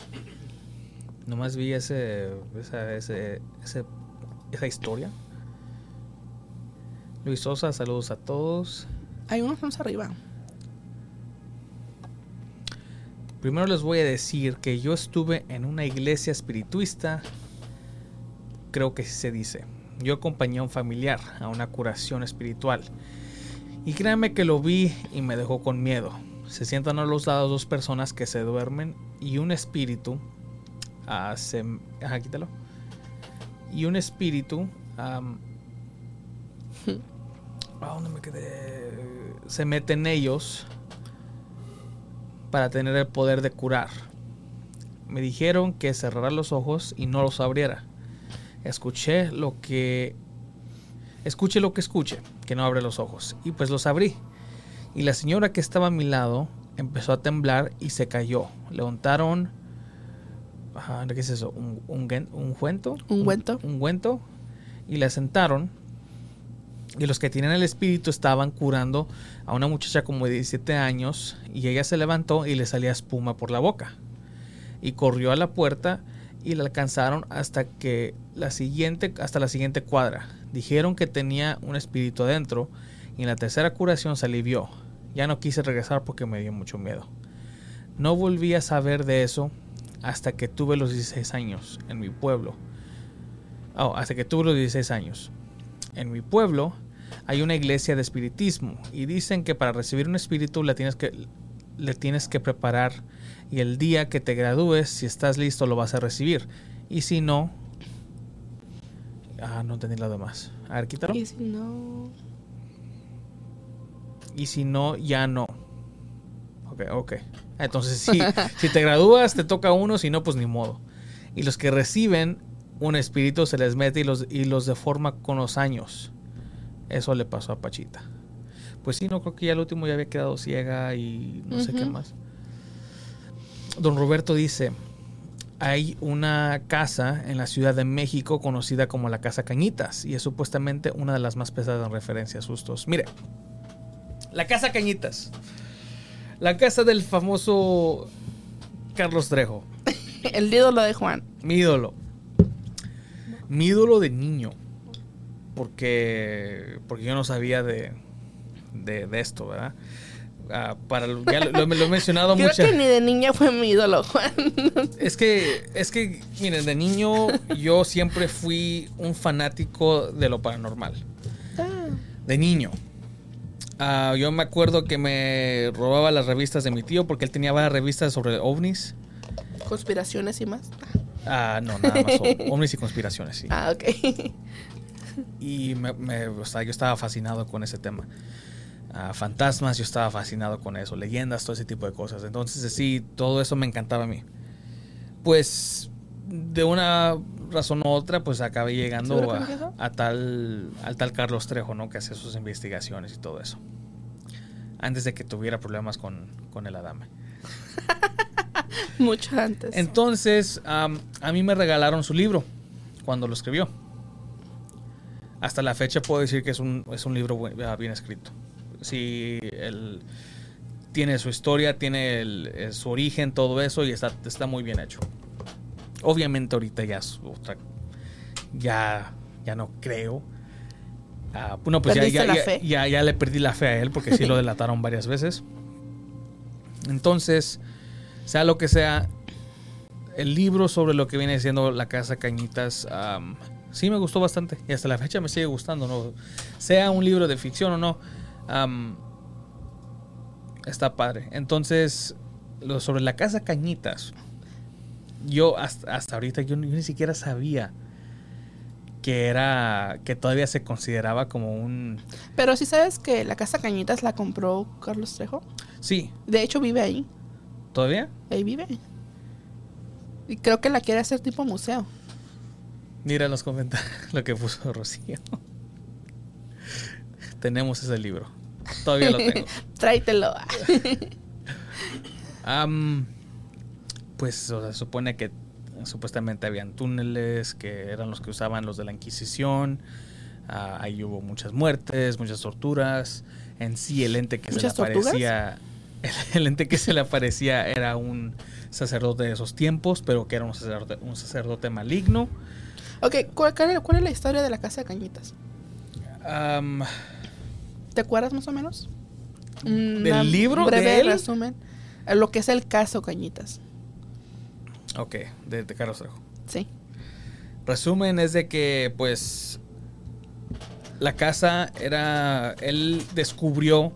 Nomás vi ese, esa, ese, esa historia. Luis Sosa, saludos a todos. Hay unos más arriba. Primero les voy a decir que yo estuve en una iglesia espirituista, creo que se dice. Yo acompañé a un familiar a una curación espiritual. Y créanme que lo vi y me dejó con miedo. Se sientan a los lados dos personas que se duermen y un espíritu hace... Ajá, quítalo. Y un espíritu... ¿A dónde me quedé? Se mete en ellos para tener el poder de curar. Me dijeron que cerrara los ojos y no los abriera. Escuché lo que... Escuche lo que escuche, que no abre los ojos. Y pues los abrí. Y la señora que estaba a mi lado empezó a temblar y se cayó. Levantaron... ¿Qué es eso? ¿Un, un, un cuento? Un cuento. Un, un Y la sentaron y los que tienen el espíritu estaban curando a una muchacha como de 17 años y ella se levantó y le salía espuma por la boca. Y corrió a la puerta y la alcanzaron hasta que la siguiente hasta la siguiente cuadra. Dijeron que tenía un espíritu adentro y en la tercera curación se alivió. Ya no quise regresar porque me dio mucho miedo. No volví a saber de eso hasta que tuve los 16 años en mi pueblo. Oh, hasta que tuve los 16 años en mi pueblo hay una iglesia de espiritismo y dicen que para recibir un espíritu le tienes que, le tienes que preparar y el día que te gradúes, si estás listo, lo vas a recibir. Y si no... Ah, no entendí lo demás. A ver, quítalo. Y si no... Y si no, ya no. Ok, ok. Entonces, si, si te gradúas, te toca uno, si no, pues ni modo. Y los que reciben un espíritu se les mete y los, y los deforma con los años. Eso le pasó a Pachita. Pues sí, no creo que ya el último ya había quedado ciega y no sé qué más. Don Roberto dice, hay una casa en la Ciudad de México conocida como la Casa Cañitas y es supuestamente una de las más pesadas en referencia a sustos. Mire, la Casa Cañitas, la casa del famoso Carlos Trejo. el ídolo de Juan. Mi ídolo mi ídolo de niño. Porque, porque yo no sabía de, de, esto, ¿verdad? Ah, para, ya lo, lo, he mencionado mucho. Creo que ni de niña fue mi ídolo, Juan. Es que, es que, miren, de niño yo siempre fui un fanático de lo paranormal. Ah. De niño. Uh, yo me acuerdo que me robaba las revistas de mi tío porque él tenía varias revistas sobre ovnis. Conspiraciones y más. Ah, no, nada más. Hombres y conspiraciones, sí. Ah, ok. Y me, o sea, yo estaba fascinado con ese tema. Ah, fantasmas, yo estaba fascinado con eso. Leyendas, todo ese tipo de cosas. Entonces, sí, todo eso me encantaba a mí. Pues, de una razón u otra, pues acabé llegando a, tal, al tal Carlos Trejo, ¿no? Que hace sus investigaciones y todo eso. Antes de que tuviera problemas con, con el Adame. Mucho antes. Entonces, a mí me regalaron su libro cuando lo escribió. Hasta la fecha puedo decir que es un, es un libro ah, bien, escrito. Sí, él tiene su historia, tiene eh, su origen, todo eso y está, está muy bien hecho. Obviamente ahorita ya ya ya no creo. Ah, bueno, pues ya, ¿Perdiste ya, ya- fe? ya- ya le perdí la fe a él porque sí lo delataron varias veces. Entonces, sea lo que sea, el libro sobre lo que viene siendo la casa Cañitas, sí me gustó bastante y hasta la fecha me sigue gustando, ¿no? Sea un libro de ficción o no, está padre. Entonces, lo sobre la casa Cañitas, yo hasta, hasta ahorita yo, ni- yo ni siquiera sabía que era que todavía se consideraba como un Pero sí sabes que la casa Cañitas la compró Carlos Trejo. sí De hecho, vive ahí. todavía Ahí vive. Y creo que la quiere hacer tipo museo. Mira en los comentarios lo que puso Rocío tenemos ese libro todavía lo tengo Tráetelo. Am, pues o sea, se supone que supuestamente habían túneles que eran los que usaban los de la Inquisición. Ah, ahí hubo muchas muertes, muchas torturas. En sí, el ente que se le aparecía, el, el ente que se le aparecía era un sacerdote de esos tiempos, pero que era un sacerdote, un sacerdote maligno. Ok, ¿cuál, es la historia de la casa de Cañitas? ¿Te acuerdas más o menos? ¿Del Una libro breve de él? resumen. Lo que es el caso Cañitas. ok, de, de Carlos Trejo. Sí. Resumen es de que, pues, la casa era, él descubrió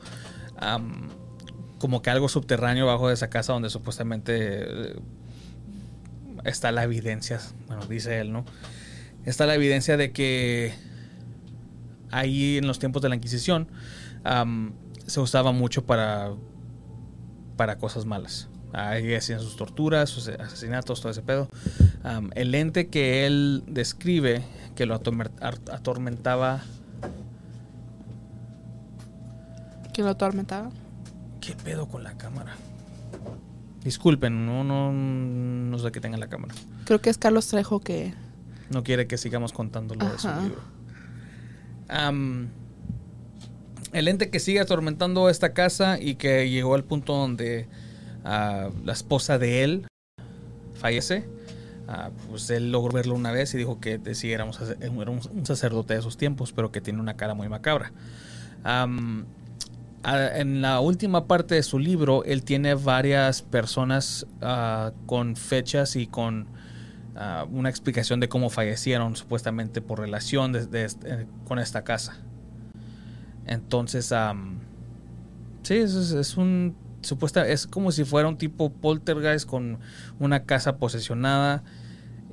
como que algo subterráneo bajo de esa casa donde supuestamente eh, está la evidencia, bueno, dice él, ¿no? Está la evidencia de que ahí en los tiempos de la Inquisición se usaba mucho para, para cosas malas. Ahí hacían sus torturas, sus asesinatos, todo ese pedo. El ente que él describe, que lo atormentaba. ¿Quién lo atormentaba? ¿Qué pedo con la cámara? Disculpen, no, no, no sé que tenga la cámara. Creo que es Carlos Trejo que... No quiere que sigamos contando lo de su libro. El ente que sigue atormentando esta casa y que llegó al punto donde ah, la esposa de él fallece. ah, pues él logró verlo una vez y dijo que sí era un, sacer- era un- sacerdote de esos tiempos, pero que tiene una cara muy macabra. En la última parte de su libro, él tiene varias personas ah, con fechas y con una explicación de cómo fallecieron supuestamente por relación eh, con esta casa. Entonces, am, sí, es, es- un supuesta, es como si fuera un tipo poltergeist con una casa posesionada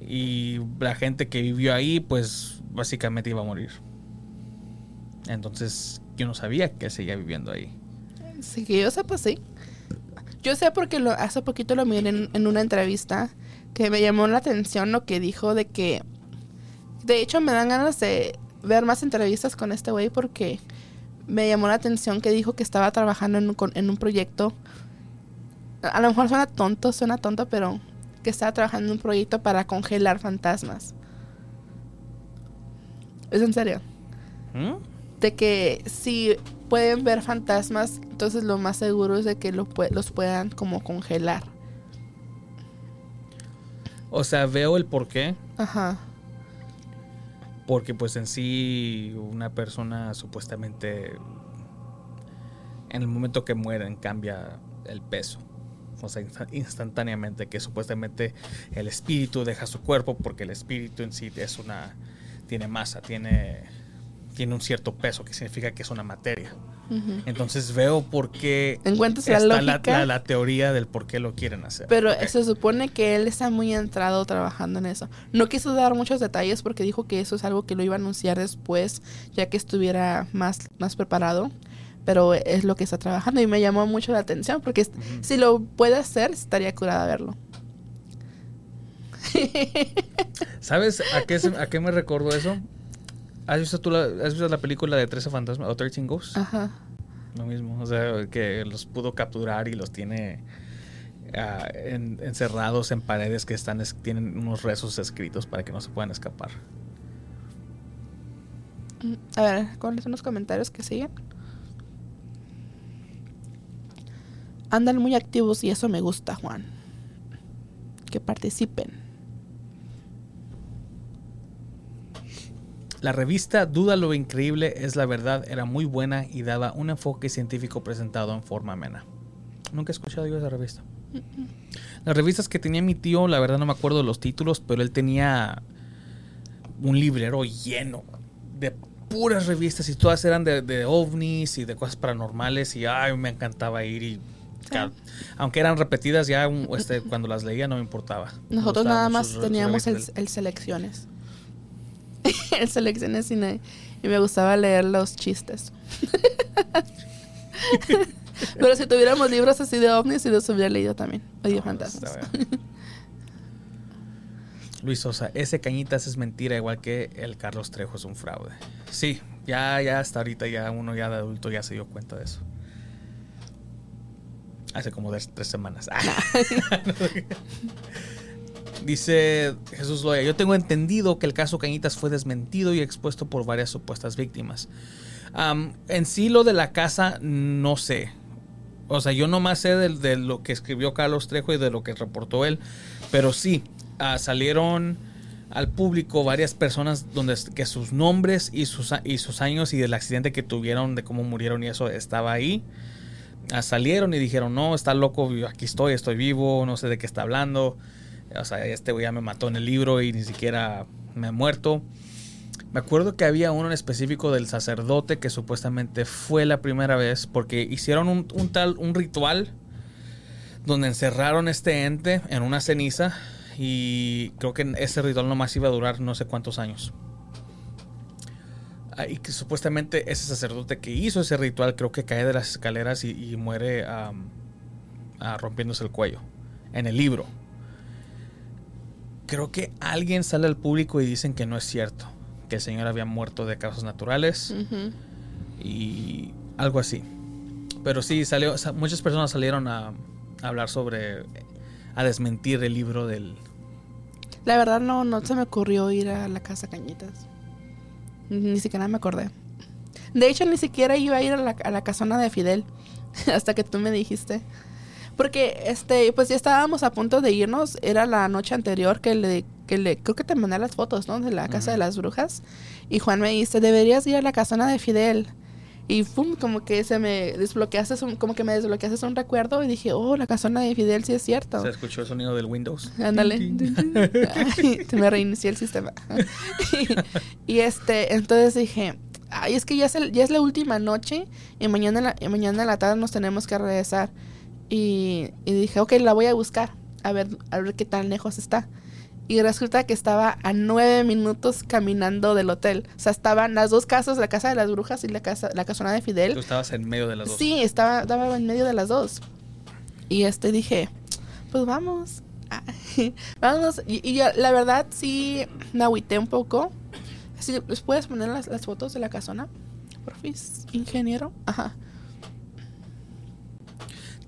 y la gente que vivió ahí, pues básicamente iba a morir. Entonces, yo no sabía que seguía viviendo ahí. Sí, que yo sepa, sí. Yo sé porque lo, hace poquito lo miré en una entrevista que me llamó la atención lo que dijo de que... De hecho, me dan ganas de ver más entrevistas con este güey porque me llamó la atención que dijo que estaba trabajando en un, en un proyecto. A lo mejor suena tonto, suena tonto, pero que estaba trabajando en un proyecto para congelar fantasmas. Es en serio ¿Mm? de que si pueden ver fantasmas, entonces lo más seguro es de que lo los puedan como congelar. O sea, veo el por qué. Ajá. Porque pues en sí una persona supuestamente en el momento que mueren cambia el peso. O sea, insta- instantáneamente que supuestamente el espíritu deja su cuerpo porque el espíritu en sí es una tiene masa, tiene tiene un cierto peso que significa que es una materia. Entonces veo por qué Encuentras está la, lógica. la- la teoría del por qué lo quieren hacer. Pero se supone que él está muy entrado trabajando en eso. No quiso dar muchos detalles porque dijo que eso es algo que lo iba a anunciar después, ya que estuviera más, más preparado. Pero es lo que está trabajando y me llamó mucho la atención porque si lo puede hacer, estaría curada verlo. ¿Sabes a qué, a qué me recordó eso? ¿Has visto, tú la, ¿Has visto la película de 13 fantasmas o 13 Ghosts? Ajá. Lo mismo, o sea, que los pudo capturar y los tiene ah, en- encerrados en paredes que están es- tienen unos rezos escritos para que no se puedan escapar. Mm, A ver, ¿cuáles son los comentarios que siguen? Andan muy activos y eso me gusta, Juan. Que participen. La revista Duda lo increíble es la verdad era muy buena y daba un enfoque científico presentado en forma amena. Nunca he escuchado yo esa revista. Las revistas que tenía mi tío, la verdad no me acuerdo de los títulos, pero él tenía un librero lleno de puras revistas y todas eran de, de ovnis y de cosas paranormales y ay, me encantaba ir y aunque eran repetidas ya este, cuando las leía no me importaba. Nosotros nada más sus teníamos el selecciones. el selecciones y, ne- y me gustaba leer los chistes. Pero si tuviéramos libros así de ovnis, sí los hubiera leído también. O de No, fantasmas. Luis Sosa, ese Cañitas es mentira, igual que el Carlos Trejo es un fraude. Sí, ya, ya hasta ahorita ya uno ya de adulto ya se dio cuenta de eso. Hace como tres semanas. Dice Jesús Loya, yo tengo entendido que el caso Cañitas fue desmentido y expuesto por varias supuestas víctimas. En sí lo de la casa, no sé. O sea, yo nomás sé de, de lo que escribió Carlos Trejo y de lo que reportó él. Pero sí, ah, salieron al público varias personas donde que sus nombres y sus, y sus años y del accidente que tuvieron, de cómo murieron y eso estaba ahí. Ah, salieron y dijeron, no, está loco, aquí estoy, estoy vivo, no sé de qué está hablando. O sea, este güey ya me mató en el libro y ni siquiera me ha muerto. Me acuerdo que había uno en específico del sacerdote que supuestamente fue la primera vez porque hicieron un, tal, un ritual donde encerraron este ente en una ceniza y creo que ese ritual nomás iba a durar no sé cuántos años. Ah, Y que supuestamente ese sacerdote que hizo ese ritual creo que cae de las escaleras y, muere ah, rompiéndose el cuello en el libro. Creo que alguien sale al público y dicen que no es cierto, que el señor había muerto de causas naturales y algo así. Pero sí, salió, sa- muchas personas salieron a, a hablar sobre, a desmentir el libro del... La verdad no, no se me ocurrió ir a la casa Cañitas. Ni siquiera me acordé. De hecho, ni siquiera iba a ir a la, a la casona de Fidel. hasta que tú me dijiste. Porque, este, pues ya estábamos a punto de irnos. Era la noche anterior que le, que le, creo que te mandé las fotos, ¿no? De la casa de las brujas. Y Juan me dice, deberías ir a la casona de Fidel. Y pum, como que se me desbloqueaste, un- como que me desbloqueaste un recuerdo y dije, oh, la casona de Fidel sí es cierto. Se escuchó el sonido del Windows. Ándale. Se me reinicié el sistema. y, este, entonces dije, ay, es que ya es, el- ya es la última noche y mañana, en la, y mañana en la tarde nos tenemos que regresar. Y, y dije, ok, la voy a buscar, a ver, a ver qué tan lejos está. Y resulta que estaba a nueve minutos caminando del hotel. O sea, estaban las dos casas, la casa de las brujas y la casa, la casona de Fidel. Tú estabas en medio de las dos. Sí, estaba, estaba en medio de las dos. Y este dije, pues vamos. Ay, vamos. Y, y ya, la verdad sí me agüité un poco. Así, ¿Les puedes poner las, las fotos de la casona? Porfis, ingeniero. Ajá.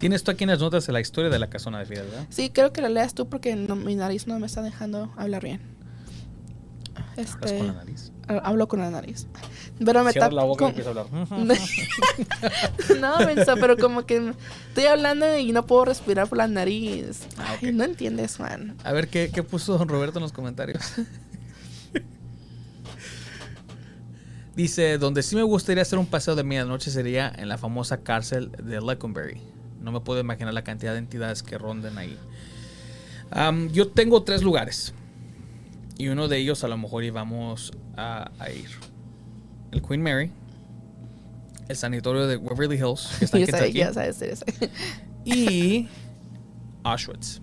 Tienes tú aquí en las notas de la historia de la casona de Fidel, ¿verdad? Sí, creo que la leas tú porque no- mi nariz no me está dejando hablar bien. Hablas Este, con la nariz. ha- hablo con la nariz. Pero me Cierra tap- la boca y con- a hablar. no, menso, pero como que estoy hablando y no puedo respirar por la nariz. Ah, Ay, no entiendes, Juan. A ver, ¿qué, qué puso don Roberto en los comentarios? Dice, donde sí me gustaría hacer un paseo de medianoche sería en la famosa cárcel de Leconberry. No me puedo imaginar la cantidad de entidades que ronden ahí. Yo tengo tres lugares. Y uno de ellos a lo mejor íbamos a, a ir. El Queen Mary. El sanatorio de Waverly Hills, que está en y Auschwitz.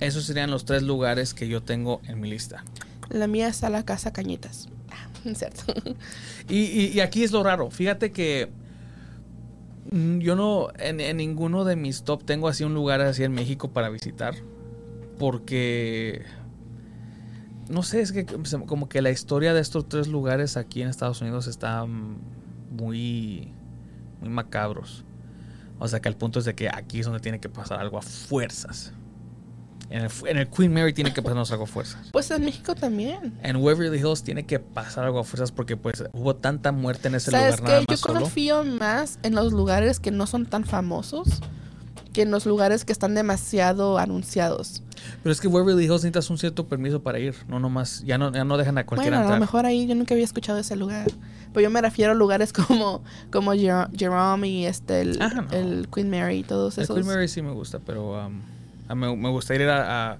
Esos serían los tres lugares que yo tengo en mi lista. La mía está la casa Cañitas. Ah, cierto. Y, y- y aquí es lo raro. Fíjate que yo no, en, ninguno de mis top tengo así un lugar así en México para visitar. Porque, no sé, es que como que la historia de estos tres lugares aquí en Estados Unidos está mm, muy, muy macabros. O sea que el punto es de que aquí es donde tiene que pasar algo a fuerzas. En el, en el Queen Mary tiene que pasarnos algo a fuerzas. Pues en México también. En Waverly Hills tiene que pasar algo a fuerzas porque pues hubo tanta muerte en ese ¿Sabes lugar nada qué? Yo solo. confío más en los lugares que no son tan famosos que en los lugares que están demasiado anunciados. Pero es que Waverly Hills necesitas un cierto permiso para ir, no nomás, ya no, ya no dejan a cualquiera Bueno, a lo entrar. mejor ahí yo nunca había escuchado ese lugar. Pero yo me refiero a lugares como, como Jer- Jerome y este, el, Ah, no. el Queen Mary y todos El esos. Queen Mary sí me gusta, pero um, me, me gustaría ir a, a,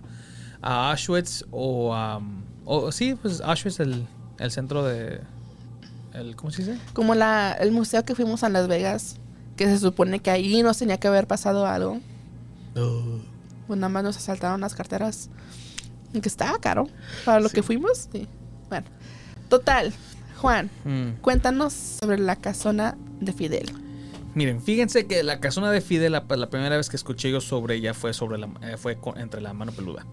a Auschwitz o, um, o sí, pues Auschwitz, el, el centro de, el, ¿cómo se dice? Como la, el museo que fuimos a Las Vegas, que se supone que ahí nos tenía que haber pasado algo. Pues nada más nos asaltaron las carteras. Y Que estaba caro para lo Sí. que fuimos. Sí. Bueno, total. Juan, Mm. cuéntanos sobre la casona de Fidel. Miren, fíjense que la casona de Fidel, la, la primera vez que escuché yo sobre ella fue sobre la, eh, fue entre la mano peluda,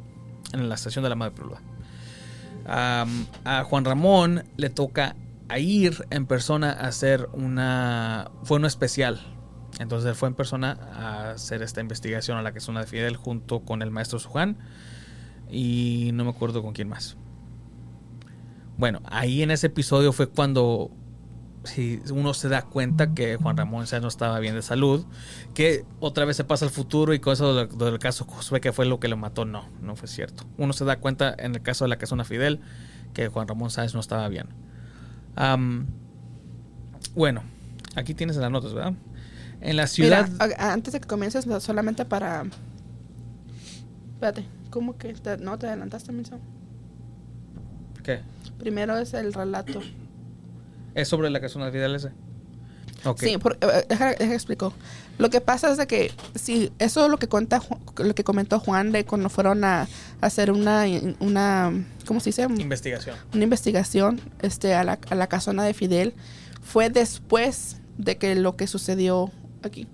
en la estación de la mano peluda. A Juan Ramón le toca a ir en persona a hacer una, fue uno especial. Entonces él fue en persona a hacer esta investigación a la casona de Fidel junto con el maestro Sujan y no me acuerdo con quién más. Bueno, ahí en ese episodio fue cuando si uno se da cuenta que Juan Ramón ya no estaba bien de salud, que otra vez se pasa al futuro y cosas del, del caso Josué que fue lo que lo mató, no, no fue cierto. Uno se da cuenta en el caso de la casona Fidel que Juan Ramón Sáenz no estaba bien. Bueno, aquí tienes las notas, ¿verdad? En la ciudad... Mira, antes de que comiences, solamente para. Espérate, ¿cómo que te- no te adelantaste, Milson? ¿Qué? Primero es el relato. ¿Es sobre la casona Fidel ese? Ok. Sí, por- eh, deja, deja explico. Lo que pasa es de que si eso es lo que cuenta lo que comentó Juan de cuando fueron a, hacer una una ¿cómo se dice? Investigación. una investigación este a la, a la casona de Fidel fue después de que lo que sucedió aquí.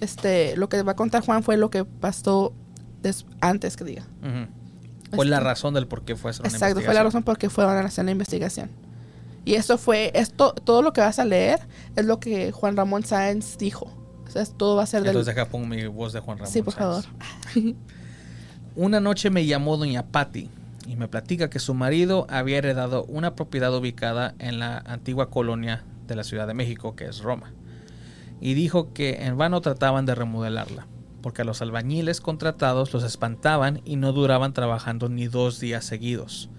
Este, lo que va a contar Juan fue lo que pasó des- antes que diga. Fue la Este- razón del por qué fue a hacer una Exacto, fue la razón por qué fueron a hacer la investigación. Y eso fue, esto, todo lo que vas a leer es lo que Juan Ramón Sáenz dijo. O sea, todo va a ser del... Entonces deja pongo mi voz de Juan Ramón sí, por Sáenz. favor. Una noche me llamó doña Patty y me platica que su marido había heredado una propiedad ubicada en la antigua colonia de la Ciudad de México, que es Roma. Y dijo que en vano trataban de remodelarla, porque a los albañiles contratados los espantaban y no duraban trabajando ni dos días seguidos.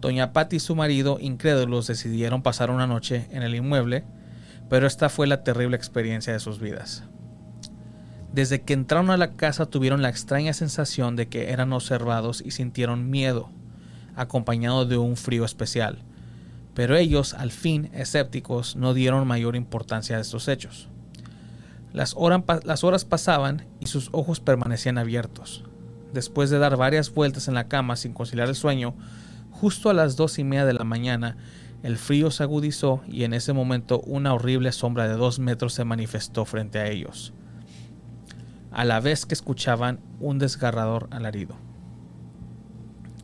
Doña Patty y su marido, incrédulos, decidieron pasar una noche en el inmueble, pero esta fue la terrible experiencia de sus vidas. Desde que entraron a la casa tuvieron la extraña sensación de que eran observados y sintieron miedo, acompañado de un frío especial. Pero ellos, al fin, escépticos, no dieron mayor importancia a estos hechos. Las, las horas pasaban y sus ojos permanecían abiertos. Después de dar varias vueltas en la cama sin conciliar el sueño, justo a las dos y media de la mañana, el frío se agudizó y en ese momento una horrible sombra de dos metros se manifestó frente a ellos a la vez que escuchaban un desgarrador alarido.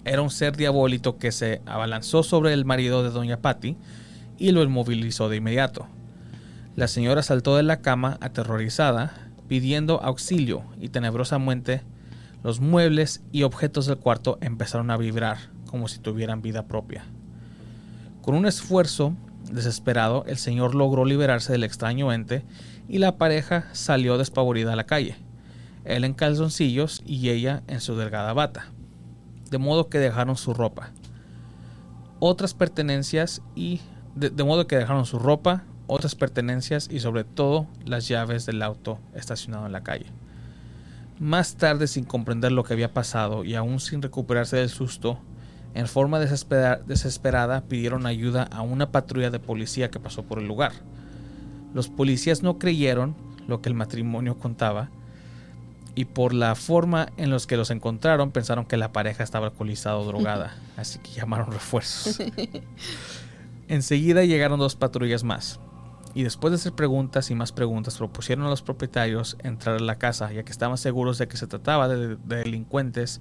Era un ser diabólico que se abalanzó sobre el marido de doña Patty y lo inmovilizó de inmediato. La señora saltó de la cama aterrorizada, pidiendo auxilio y tenebrosamente los muebles y objetos del cuarto empezaron a vibrar como si tuvieran vida propia. Con un esfuerzo desesperado, el señor logró liberarse del extraño ente y la pareja salió despavorida a la calle él en calzoncillos y ella en su delgada bata, de modo que dejaron su ropa, otras pertenencias y de, modo que dejaron su ropa, otras pertenencias y sobre todo las llaves del auto estacionado en la calle. Más tarde, sin comprender lo que había pasado y aún sin recuperarse del susto, en forma desespera- desesperada pidieron ayuda a una patrulla de policía que pasó por el lugar. Los policías no creyeron lo que el matrimonio contaba y por la forma en los que los encontraron pensaron que la pareja estaba alcoholizada o drogada, así que llamaron refuerzos. Enseguida llegaron dos patrullas más y después de hacer preguntas y más preguntas propusieron a los propietarios entrar a la casa ya que estaban seguros de que se trataba de, de delincuentes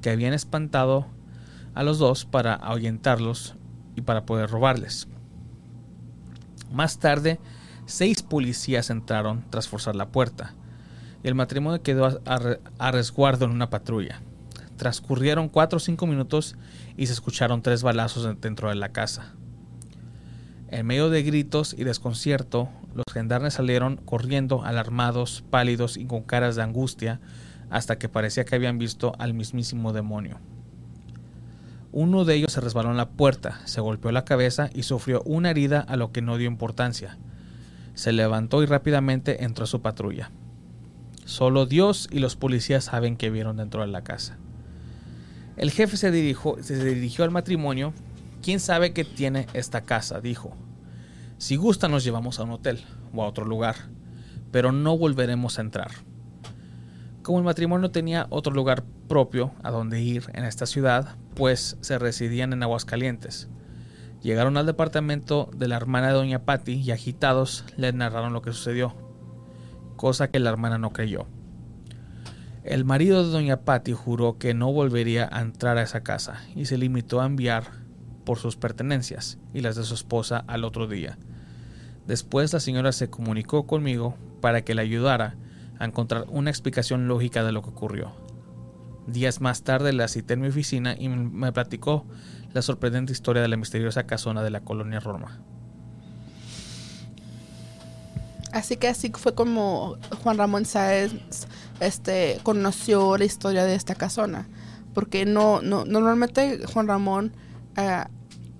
que habían espantado a los dos para ahuyentarlos y para poder robarles. Más tarde, seis policías entraron tras forzar la puerta y el matrimonio quedó a, a re- a resguardo en una patrulla. Transcurrieron cuatro o cinco minutos y se escucharon tres balazos de- dentro de la casa. En medio de gritos y desconcierto, los gendarmes salieron corriendo, alarmados, pálidos y con caras de angustia, hasta que parecía que habían visto al mismísimo demonio. Uno de ellos se resbaló en la puerta, se golpeó la cabeza y sufrió una herida a lo que no dio importancia. Se levantó y rápidamente entró a su patrulla. Solo Dios y los policías saben que vieron dentro de la casa. El jefe se dirigió, se dirigió al matrimonio. ¿Quién sabe qué tiene esta casa? dijo. Si gusta nos llevamos a un hotel o a otro lugar, pero no volveremos a entrar. Como el matrimonio tenía otro lugar propio a donde ir en esta ciudad, pues se residían en Aguascalientes. Llegaron al departamento de la hermana de Doña Patty y agitados le narraron lo que sucedió, cosa que la hermana no creyó. El marido de Doña Patty juró que no volvería a entrar a esa casa y se limitó a enviar por sus pertenencias y las de su esposa al otro día. Después la señora se comunicó conmigo para que le ayudara a encontrar una explicación lógica de lo que ocurrió. Días más tarde la cité en mi oficina y me platicó la sorprendente historia de la misteriosa casona de la colonia Roma. Así que así fue como Juan Ramón Sáez este, conoció la historia de esta casona. Porque no, no normalmente Juan Ramón eh,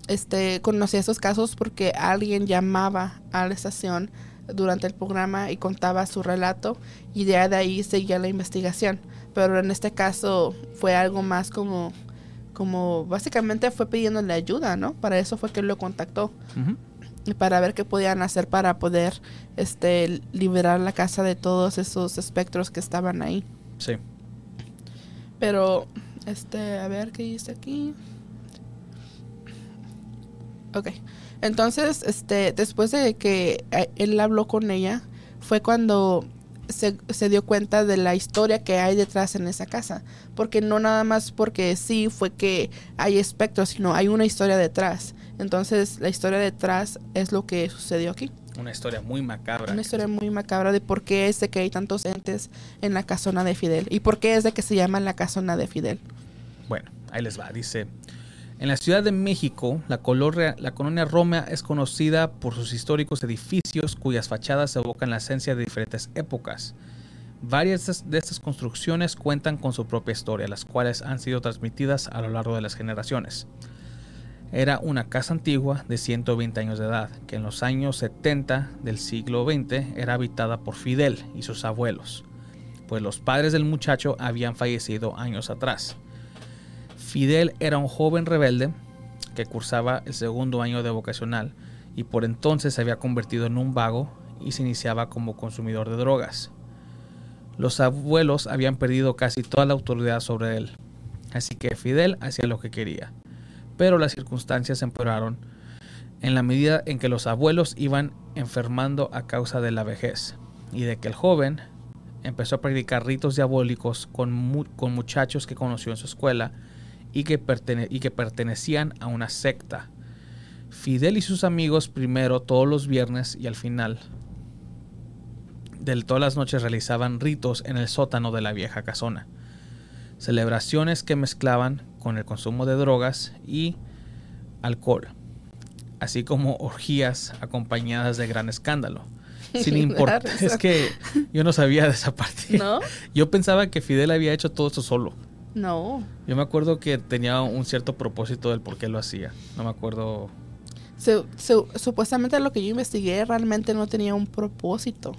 este, conocía esos casos porque alguien llamaba a la estación durante el programa y contaba su relato y de ahí seguía la investigación. Pero en este caso fue algo más como, como básicamente fue pidiéndole ayuda, ¿no? Para eso fue que lo contactó. Y para ver qué podían hacer para poder este, liberar la casa de todos esos espectros que estaban ahí. Sí. Pero, este, a ver qué dice aquí. Ok. Entonces, este, después de que eh, él habló con ella, fue cuando se, se, dio cuenta de la historia que hay detrás en esa casa. Porque no nada más porque sí fue que hay espectros, sino hay una historia detrás. Entonces, la historia detrás es lo que sucedió aquí. Una historia muy macabra. Una historia muy macabra de por qué es de que hay tantos entes en la casona de Fidel. Y por qué es de que se llama la casona de Fidel. Bueno, ahí les va. Dice, en la Ciudad de México, la colonia, Roma es conocida por sus históricos edificios cuyas fachadas evocan la esencia de diferentes épocas. Varias de estas construcciones cuentan con su propia historia, las cuales han sido transmitidas a lo largo de las generaciones. Era una casa antigua de 120 años de edad, que en los años 70 del siglo XX era habitada por Fidel y sus abuelos, pues los padres del muchacho habían fallecido años atrás. Fidel era un joven rebelde que cursaba el segundo año de vocacional y por entonces se había convertido en un vago y se iniciaba como consumidor de drogas. Los abuelos habían perdido casi toda la autoridad sobre él, así que Fidel hacía lo que quería. Pero las circunstancias empeoraron en la medida en que los abuelos iban enfermando a causa de la vejez y de que el joven empezó a practicar ritos diabólicos con, con muchachos que conoció en su escuela y que, y que pertenecían a una secta. Fidel y sus amigos primero todos los viernes y al final de todas las noches realizaban ritos en el sótano de la vieja casona. Celebraciones que mezclaban con el consumo de drogas y alcohol, así como orgías acompañadas de gran escándalo. Sin importar, es que yo no sabía de esa parte. ¿No? Yo pensaba que Fidel había hecho todo esto solo. No. Yo me acuerdo que tenía un cierto propósito del por qué lo hacía. No me acuerdo. supuestamente lo que yo investigué realmente no tenía un propósito.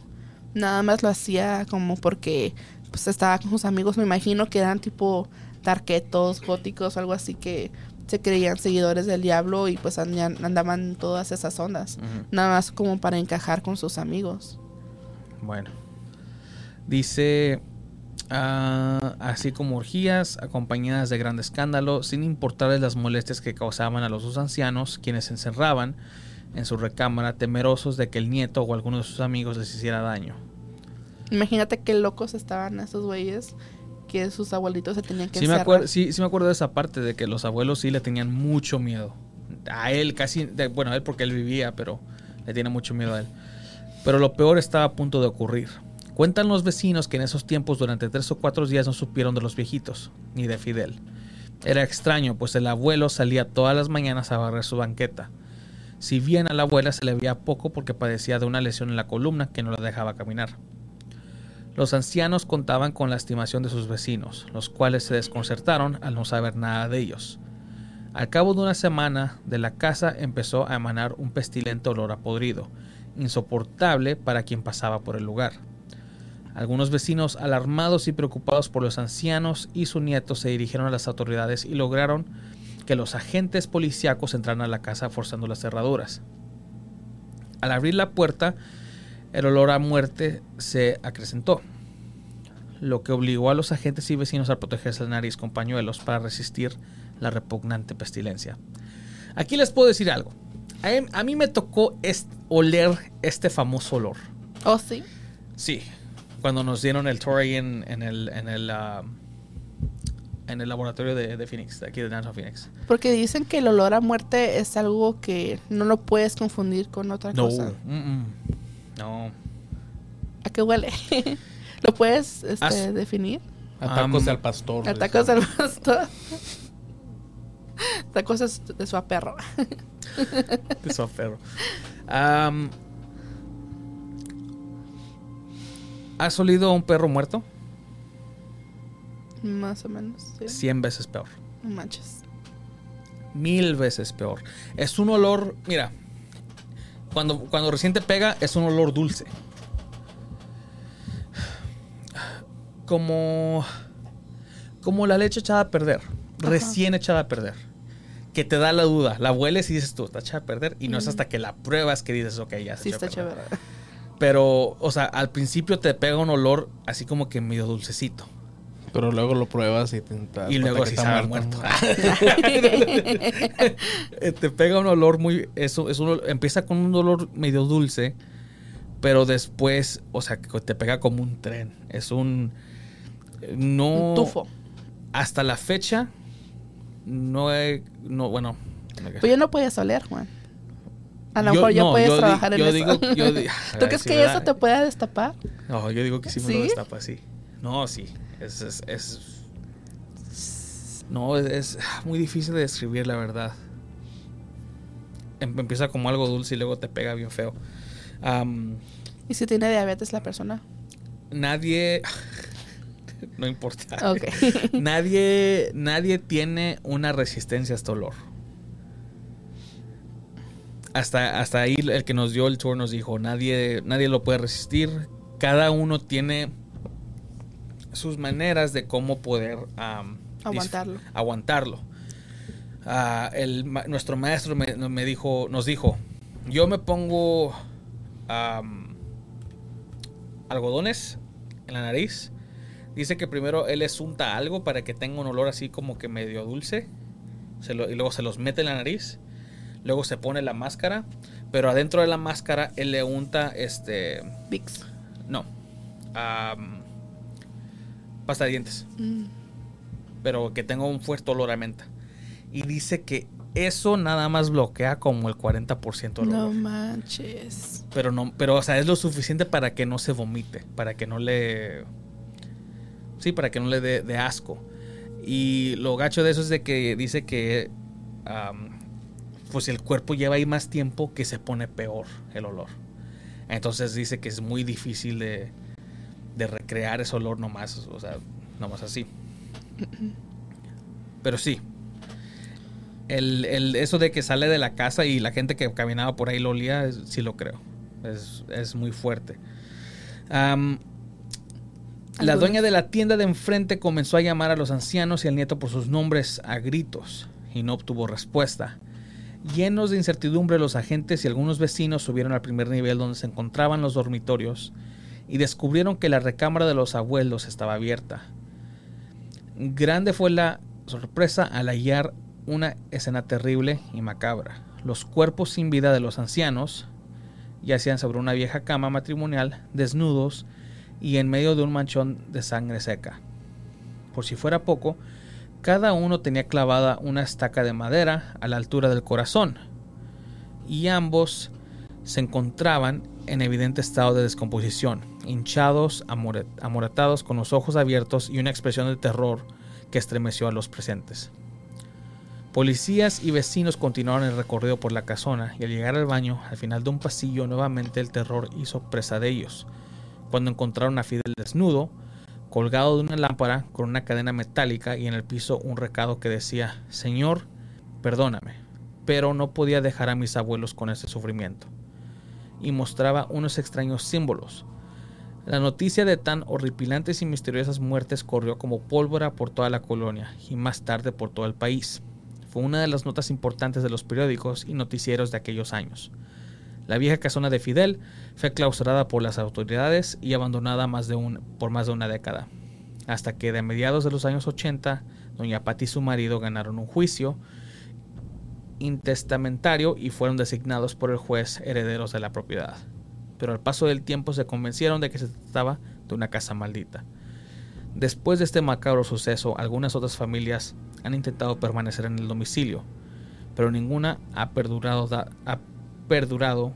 Nada más lo hacía como porque pues estaba con sus amigos. Me imagino que eran tipo tarquetos, góticos, algo así que se creían seguidores del diablo y pues andaban todas esas ondas. Nada más como para encajar con sus amigos. Bueno. Dice Ah, así como orgías acompañadas de gran escándalo, sin importarles las molestias que causaban a los dos ancianos, quienes se encerraban en su recámara temerosos de que el nieto o alguno de sus amigos les hiciera daño. Imagínate qué locos estaban esos güeyes que sus abuelitos se tenían que sí Me acuerdo, sí, sí me acuerdo de esa parte, de que los abuelos sí le tenían mucho miedo. A él casi, bueno, a él porque él vivía, pero le tiene mucho miedo a él. Pero lo peor estaba a punto de ocurrir. Cuentan los vecinos que en esos tiempos durante tres o cuatro días no supieron de los viejitos, ni de Fidel. Era extraño, pues el abuelo salía todas las mañanas a barrer su banqueta. Si bien a la abuela se le veía poco porque padecía de una lesión en la columna que no la dejaba caminar. Los ancianos contaban con la estimación de sus vecinos, los cuales se desconcertaron al no saber nada de ellos. Al cabo de una semana, de la casa empezó a emanar un pestilente olor a podrido, insoportable para quien pasaba por el lugar. Algunos vecinos, alarmados y preocupados por los ancianos y su nieto, se dirigieron a las autoridades y lograron que los agentes policíacos entraran a la casa forzando las cerraduras. Al abrir la puerta, el olor a muerte se acrecentó, lo que obligó a los agentes y vecinos a protegerse la nariz con pañuelos para resistir la repugnante pestilencia. Aquí les puedo decir algo. A, a mí me tocó est- oler este famoso olor. ¿Oh, sí? Sí, cuando nos dieron el tour ahí en, en el, en, el, ah, en el laboratorio de, de Phoenix, de aquí de National Phoenix. Porque dicen que el olor a muerte es algo que no lo puedes confundir con otra No, cosa. mm, mm. no. ¿A qué huele? ¿Lo puedes este, As- definir? A tacos de al pastor. A tacos al pastor. Tacos de- su perro. De su perro. Am, ¿Has olido a un perro muerto? Más o menos. Sí. Cien veces peor. Manches. Mil veces peor. Es un olor, mira, cuando, cuando recién te pega es un olor dulce. Como, como la leche echada a perder, recién echada a perder. Que te da la duda, la hueles y dices tú, está echada a perder. Y no es hasta que la pruebas que dices, ok, ya se Sí, echó a está perder. Pero, o sea, al principio te pega un olor así como que medio dulcecito. Pero luego lo pruebas y te Y luego sí sabe muerto. Eh, te pega un olor muy. Eso, es un empieza con un olor medio dulce. Pero después, o sea, que te pega como un tren. Es un. No. Un tufo. Hasta la fecha. No he. No, bueno. Pues ya no puedes oler, Juan. A lo Yo- mejor ya no, puedes yo di- trabajar yo en digo- eso. yo di- ¿Tú crees que eso te pueda destapar? No, yo digo que sí me ¿Sí? lo destapa, sí. No, sí. Es. es, es- no, es, es muy difícil de describir, la verdad. Em- Empieza como algo dulce y luego te pega bien feo. ¿Y si tiene diabetes la persona? nadie. no importa. Nadie, nadie tiene una resistencia a este olor. Hasta, hasta ahí el que nos dio el tour nos dijo, nadie, nadie lo puede resistir. Cada uno tiene sus maneras de cómo poder dis- Aguantarlo. aguantarlo. Ah, el nuestro maestro me, me dijo, nos dijo, yo me pongo algodones en la nariz. Dice que primero él les unta algo para que tenga un olor así como que medio dulce. Se lo- y luego se los mete en la nariz. Luego se pone la máscara. Pero adentro de la máscara él le unta este... Vicks. No. am, pasta de dientes. Mm. Pero que tenga un fuerte olor a menta. Y dice que eso nada más bloquea como el 40% del No olor. manches. Pero no, pero o sea, es lo suficiente para que no se vomite, para que no le Sí, para que no le dé de asco. Y lo gacho de eso es de que dice que pues el cuerpo lleva ahí más tiempo que se pone peor el olor. Entonces dice que es muy difícil de, de recrear ese olor nomás, o sea, nomás así. Pero sí. El, el- eso de que sale de la casa y la gente que caminaba por ahí lo olía, es- sí lo creo. Es, es muy fuerte. La dueña de la tienda de enfrente comenzó a llamar a los ancianos y al nieto por sus nombres a gritos y no obtuvo respuesta. Llenos de incertidumbre, los agentes y algunos vecinos subieron al primer nivel donde se encontraban los dormitorios y descubrieron que la recámara de los abuelos estaba abierta. Grande fue la sorpresa al hallar una escena terrible y macabra. Los cuerpos sin vida de los ancianos yacían sobre una vieja cama matrimonial, desnudos y en medio de un manchón de sangre seca. Por si fuera poco, cada uno tenía clavada una estaca de madera a la altura del corazón, y ambos se encontraban en evidente estado de descomposición, hinchados, amoratados, con los ojos abiertos y una expresión de terror que estremeció a los presentes. Policías y vecinos continuaron el recorrido por la casona y al llegar al baño, al final de un pasillo, nuevamente el terror hizo presa de ellos. Cuando encontraron a Fidel desnudo, colgado de una lámpara con una cadena metálica y en el piso un recado que decía, Señor, perdóname, pero no podía dejar a mis abuelos con ese sufrimiento. Y mostraba unos extraños símbolos. La noticia de tan horripilantes y misteriosas muertes corrió como pólvora por toda la colonia y más tarde por todo el país fue una de las notas importantes de los periódicos y noticieros de aquellos años. La vieja casona de Fidel fue clausurada por las autoridades y abandonada por más de una década, hasta que de mediados de los años 80, doña Patti y su marido ganaron un juicio intestamentario y fueron designados por el juez herederos de la propiedad. Pero al paso del tiempo se convencieron de que se trataba de una casa maldita. Después de este macabro suceso, algunas otras familias han intentado permanecer en el domicilio, pero ninguna ha perdurado, perdurado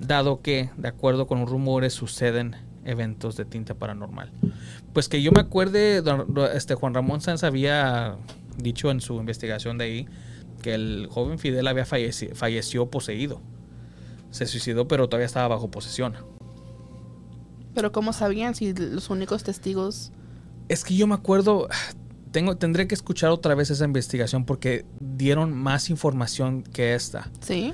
dado que, de acuerdo con los rumores, suceden eventos de tinta paranormal. Pues que yo me acuerde, este Juan Ramón Sanz había dicho en su investigación de ahí que el joven Fidel había fallecido, falleció poseído. Se suicidó, pero todavía estaba bajo posesión. Pero ¿cómo sabían si los únicos testigos... Es que yo me acuerdo, tengo, tendré que escuchar otra vez esa investigación porque dieron más información que esta. ¿Sí?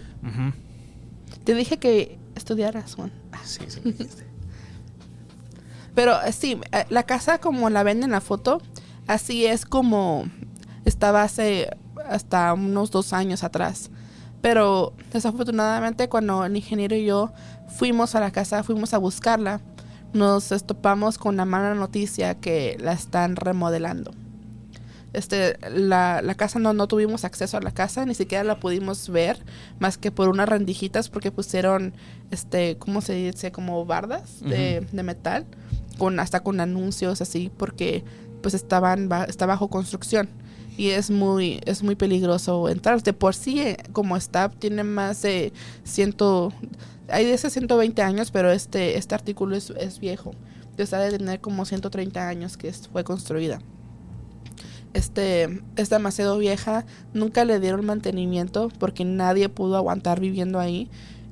Te dije que estudiaras, Juan. Sí, sí Pero eh, sí, eh, la casa como la ven en la foto, así es como estaba hace hasta unos dos años atrás. Pero desafortunadamente cuando el ingeniero y yo fuimos a la casa, fuimos a buscarla, nos estopamos con la mala noticia que la están remodelando. Este, la, la casa no, no tuvimos acceso a la casa, ni siquiera la pudimos ver, más que por unas rendijitas, porque pusieron, este, ¿cómo se dice? Como bardas de, de, metal, con, hasta con anuncios así, porque pues estaban, está bajo construcción y es muy es muy peligroso entrar. De por sí, eh, como está, tiene más de ciento hay de ese 120 años, pero este, este artículo es, es viejo. Está de tener como 130 años que fue construida. Este, es demasiado vieja, nunca le dieron mantenimiento porque nadie pudo aguantar viviendo ahí.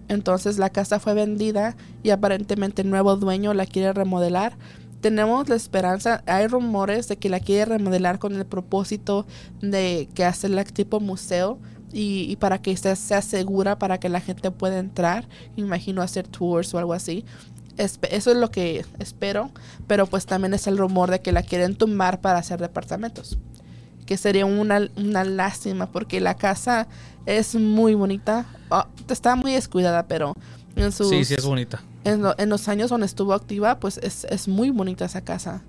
Entonces la casa fue vendida y aparentemente el nuevo dueño la quiere remodelar. Tenemos la esperanza, hay rumores de que la quiere remodelar con el propósito de que hacerla tipo museo, y, para que sea, sea segura para que la gente pueda entrar. Imagino hacer tours o algo así. eso es lo que espero, pero pues también es el rumor de que la quieren tumbar para hacer departamentos. Que sería una, una lástima porque la casa es muy bonita. Oh, está muy descuidada, pero en sus, Sí, sí es bonita. En, en, los años donde estuvo activa, pues es, es muy bonita esa casa.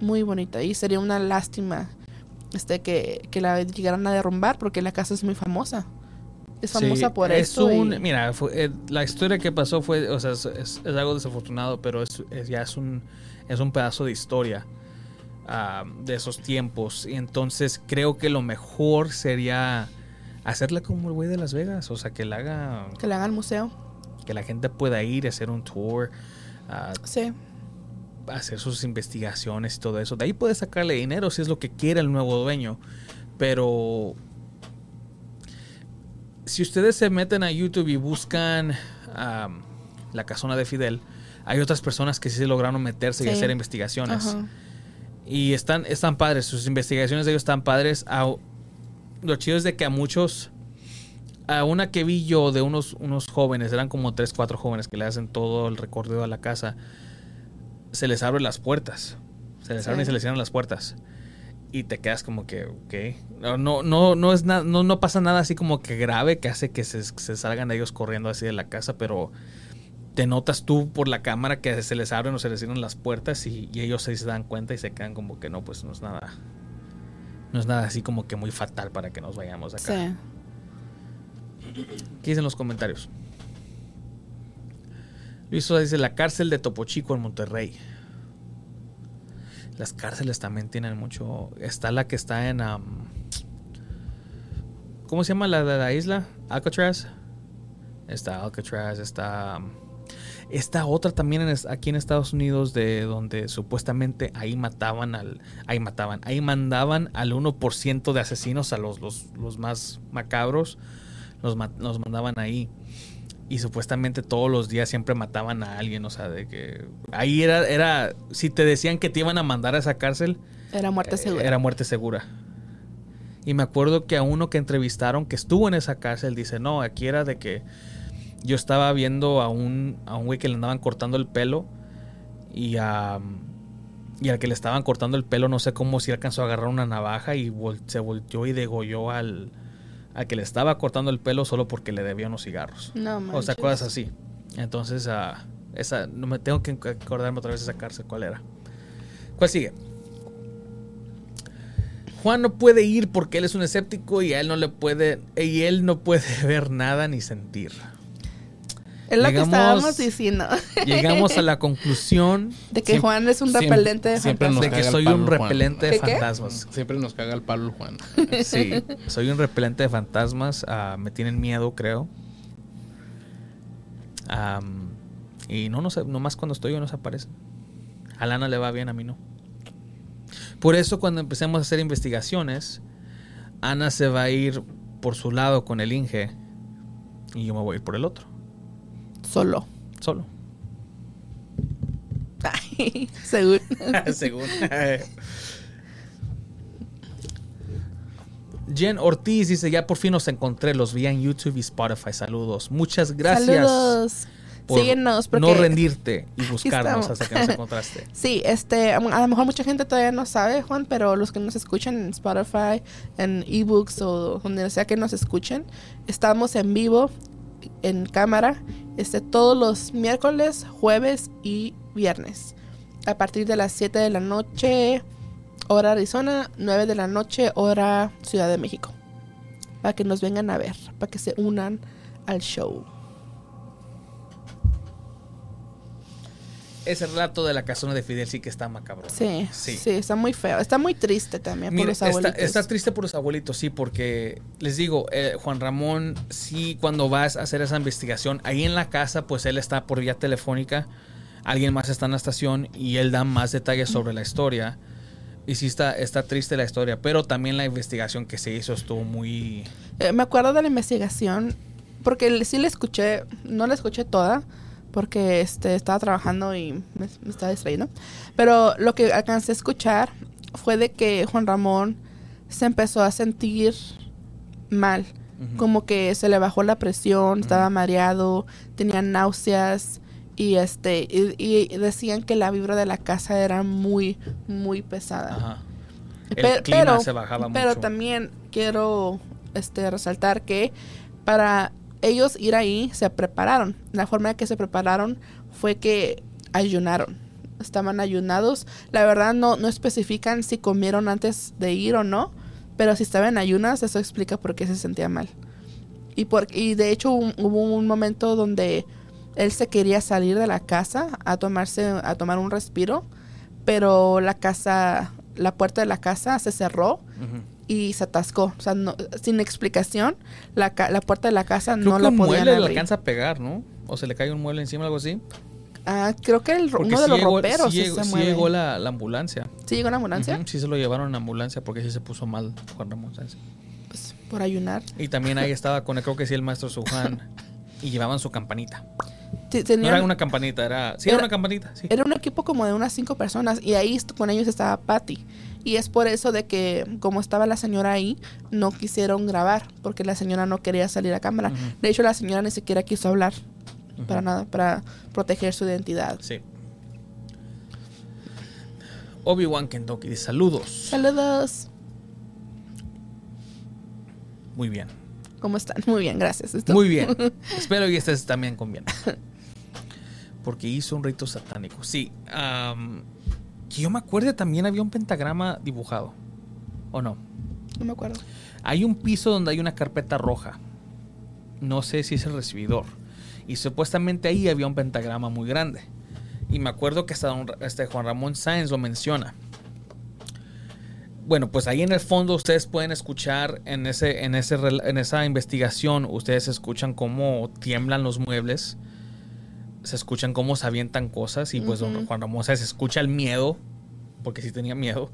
Muy bonita. Y sería una lástima este, que, que la llegaran a derrumbar porque la casa es muy famosa. Es famosa por eso. Mira, eh, la historia que pasó fue, o sea, es, algo desafortunado, pero es, ya es un, es un pedazo de historia de esos tiempos. Y entonces creo que lo mejor sería hacerla como el güey de Las Vegas, o sea, que la haga... Que la haga al museo. Que la gente pueda ir a hacer un tour. Uh, sí hacer sus investigaciones y todo eso. De ahí puede sacarle dinero si es lo que quiere el nuevo dueño. Pero si ustedes se meten a YouTube y buscan la casona de Fidel, hay otras personas que sí se lograron meterse y hacer investigaciones. Y están, están padres, sus investigaciones de ellos están padres. lo chido es de que a muchos, a una que vi yo de unos, unos jóvenes, eran como 3, 4 jóvenes que le hacen todo el recorrido a la casa se les abren las puertas. Se les abren y se les cierran las puertas. Y te quedas como que, ok. No, no, no, no es no, no pasa nada así como que grave que hace que se, salgan ellos corriendo así de la casa, pero te notas tú por la cámara que se les abren o se les cierran las puertas y, ellos se dan cuenta y se quedan como que no, pues no es nada. No es nada así como que muy fatal para que nos vayamos acá. Sí. ¿Qué dicen los comentarios? Luis Sosa dice la cárcel de Topo Chico en Monterrey. Las cárceles también tienen mucho. Está la que está en. ¿Cómo se llama la de la isla? Alcatraz. Está Alcatraz, está. Esta otra también en aquí en Estados Unidos, de donde supuestamente ahí mataban al. Ahí mataban. Ahí mandaban al 1% de asesinos, a los, los, los más macabros. Los, los mandaban ahí. Y supuestamente todos los días siempre mataban a alguien. O sea, de que. Ahí era. era si te decían que te iban a mandar a esa cárcel, Era muerte eh, segura. Era muerte segura. Y me acuerdo que a uno que entrevistaron que estuvo en esa cárcel dice, no, aquí era de que yo estaba viendo a un, a un güey que le andaban cortando el pelo y a... Y al que le estaban cortando el pelo, no sé cómo si alcanzó a agarrar una navaja y vol- se volteó y degolló al, al que le estaba cortando el pelo solo porque le debía unos cigarros. No, O sea, manches. cosas así. Entonces, ah, esa, no me tengo que acordarme otra vez de esa cárcel, ¿cuál era? ¿Cuál sigue? Juan no puede ir porque él es un escéptico y a él no le puede y él no puede ver nada ni sentir. Es lo que Llegamos- estábamos diciendo. Llegamos a la conclusión De que Siempre- Juan es un repelente de siempre fantasmas. nos de que soy un repelente de fantasmas. Siempre nos caga el palo el Juan. Sí, soy un repelente de fantasmas. ah, me tienen miedo, creo. Y no, no sé, nomás cuando estoy yo no se aparecen. A Lana le va bien, a mí no. Por eso cuando empecemos a hacer investigaciones, Ana se va a ir por su lado con el Inge y yo me voy a ir por el otro, Solo. solo. Ay, seguro. Según. Jen Ortiz dice, ya por fin los encontré, los vi en YouTube y Spotify. Saludos. Muchas gracias Saludos. por Síguenos porque no rendirte y buscarnos hasta que nos encontraste. Sí, este, a lo mejor mucha gente todavía no sabe, Juan, pero los que nos escuchan en Spotify, en ebooks o donde sea que nos escuchen, estamos en vivo, en cámara, este, todos los miércoles, jueves y viernes. A partir de las 7 de la noche, hora Arizona, 9 de la noche, hora Ciudad de México. Para que nos vengan a ver, para que se unan al show. Ese relato de la casona de Fidel sí que está macabro. Sí, Sí. sí, está muy feo. Está muy triste también por los está, abuelitos. está triste por los abuelitos, sí, porque les digo, eh, Juan Ramón, sí, cuando vas a hacer esa investigación, ahí en la casa, pues él está por vía telefónica, alguien más está en la estación y él da más detalles sobre la historia. Y sí está, está triste la historia, pero también la investigación que se hizo estuvo muy... Eh, me acuerdo de la investigación, porque sí la escuché, no la escuché toda, porque este, estaba trabajando y me, me estaba distrayendo. Pero lo que alcancé a escuchar fue de que Juan Ramón se empezó a sentir mal. Como que se le bajó la presión, estaba mareado, tenía náuseas y este y, y decían que la vibra de la casa era muy muy pesada. Ajá. El Pe- clima pero, se bajaba pero mucho. también quiero este resaltar que para ellos ir ahí se prepararon. La forma en que se prepararon fue que ayunaron. Estaban ayunados. La verdad no, no especifican si comieron antes de ir o no. Pero si estaban ayunas, eso explica por qué se sentía mal. Y, por, y de hecho hubo un momento donde él se quería salir de la casa a tomarse a tomar un respiro, pero la casa, la puerta de la casa se cerró Ujú. Y se atascó. O sea, no- sin explicación, la, la puerta de la casa Creo no que la un podían mueble le alcanza a pegar, ¿no? O se le cae un mueble encima o algo así. Ah, creo que el, Porque uno de los llegó, roperos sí sí llegó, se sí mueve. llegó la, la ambulancia. ¿Sí llegó la ambulancia? Ujú, Sí se lo llevaron en ambulancia porque sí se puso mal Juan Ramón. Pues por ayunar. Y también ahí estaba con, creo que sí, el maestro Sujan. y llevaban su campanita. No era una campanita, era... Sí, era, Era- una campanita, sí. Era un equipo como de unas cinco personas y ahí con ellos estaba Patty. Y es por eso de que como estaba la señora ahí, no quisieron grabar porque la señora no quería salir a cámara. De hecho, la señora ni siquiera quiso hablar para nada, para proteger su identidad. Sí. Obi-Wan Kentucky dice, saludos. Saludos. Muy bien. ¿Cómo están? Muy bien, gracias. Esto- Muy bien. Espero que estés también con bien. Porque hizo un rito satánico. Sí. Que yo me acuerde también había un pentagrama dibujado. ¿O no? No me acuerdo. Hay un piso donde hay una carpeta roja. No sé si es el recibidor. Y supuestamente ahí había un pentagrama muy grande. Y me acuerdo que hasta don- este Juan Ramón Sáenz lo menciona. Bueno, pues ahí en el fondo ustedes pueden escuchar en, ese, en, ese, en esa investigación, ustedes escuchan cómo tiemblan los muebles. Se escuchan cómo se avientan cosas y pues don Ujú. Juan Ramón se escucha el miedo, porque sí tenía miedo,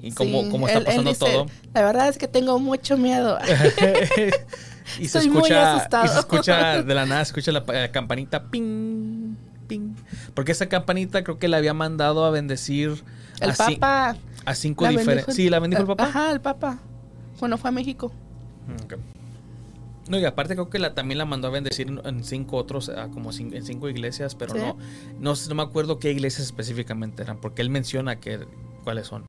y cómo, Sí, cómo está él- él pasando dice, todo. La verdad es que tengo mucho miedo. y se muy escucha asustado. y se escucha de la nada se escucha la, la campanita ping ping porque esa campanita creo que le había mandado a bendecir El a, Papa. a cinco la diferentes sí la bendijo el papá Ajá, el Papa. Cuando fue a México. Mm, ok. No y aparte creo que la también la mandó a bendecir en, cinco otros ah, como en cinco iglesias pero Sí. no, no no me acuerdo qué iglesias específicamente eran porque él menciona que cuáles son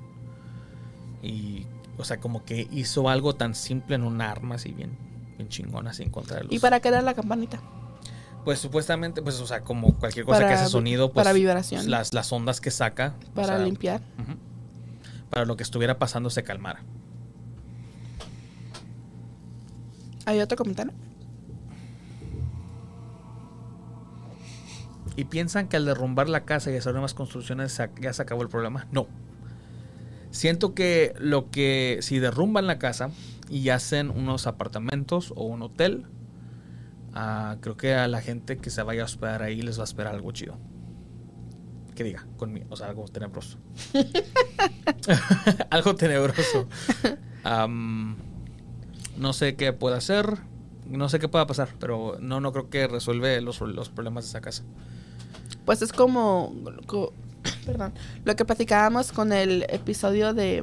y o sea como que hizo algo tan simple en un arma así bien bien chingona así en contra de los ¿Y para qué era la campanita? Pues supuestamente, pues, o sea, como cualquier cosa que hace sonido, pues. para vibración. Las, las ondas que saca. o Para sea, limpiar. para lo que estuviera pasando se calmara. ¿Hay otro comentario? ¿Y piensan que al derrumbar la casa y hacer nuevas construcciones ya se acabó el problema? No. Siento que lo que. Si derrumban la casa y hacen unos apartamentos o un hotel, ah, creo que a la gente que se vaya a hospedar ahí les va a esperar algo chido. Que diga, conmigo, o sea, algo tenebroso. algo tenebroso. no sé qué pueda hacer, no sé qué pueda pasar, pero no, no creo que resuelve los, los problemas de esa casa. Pues es como, co- perdón, lo que platicábamos con el episodio de,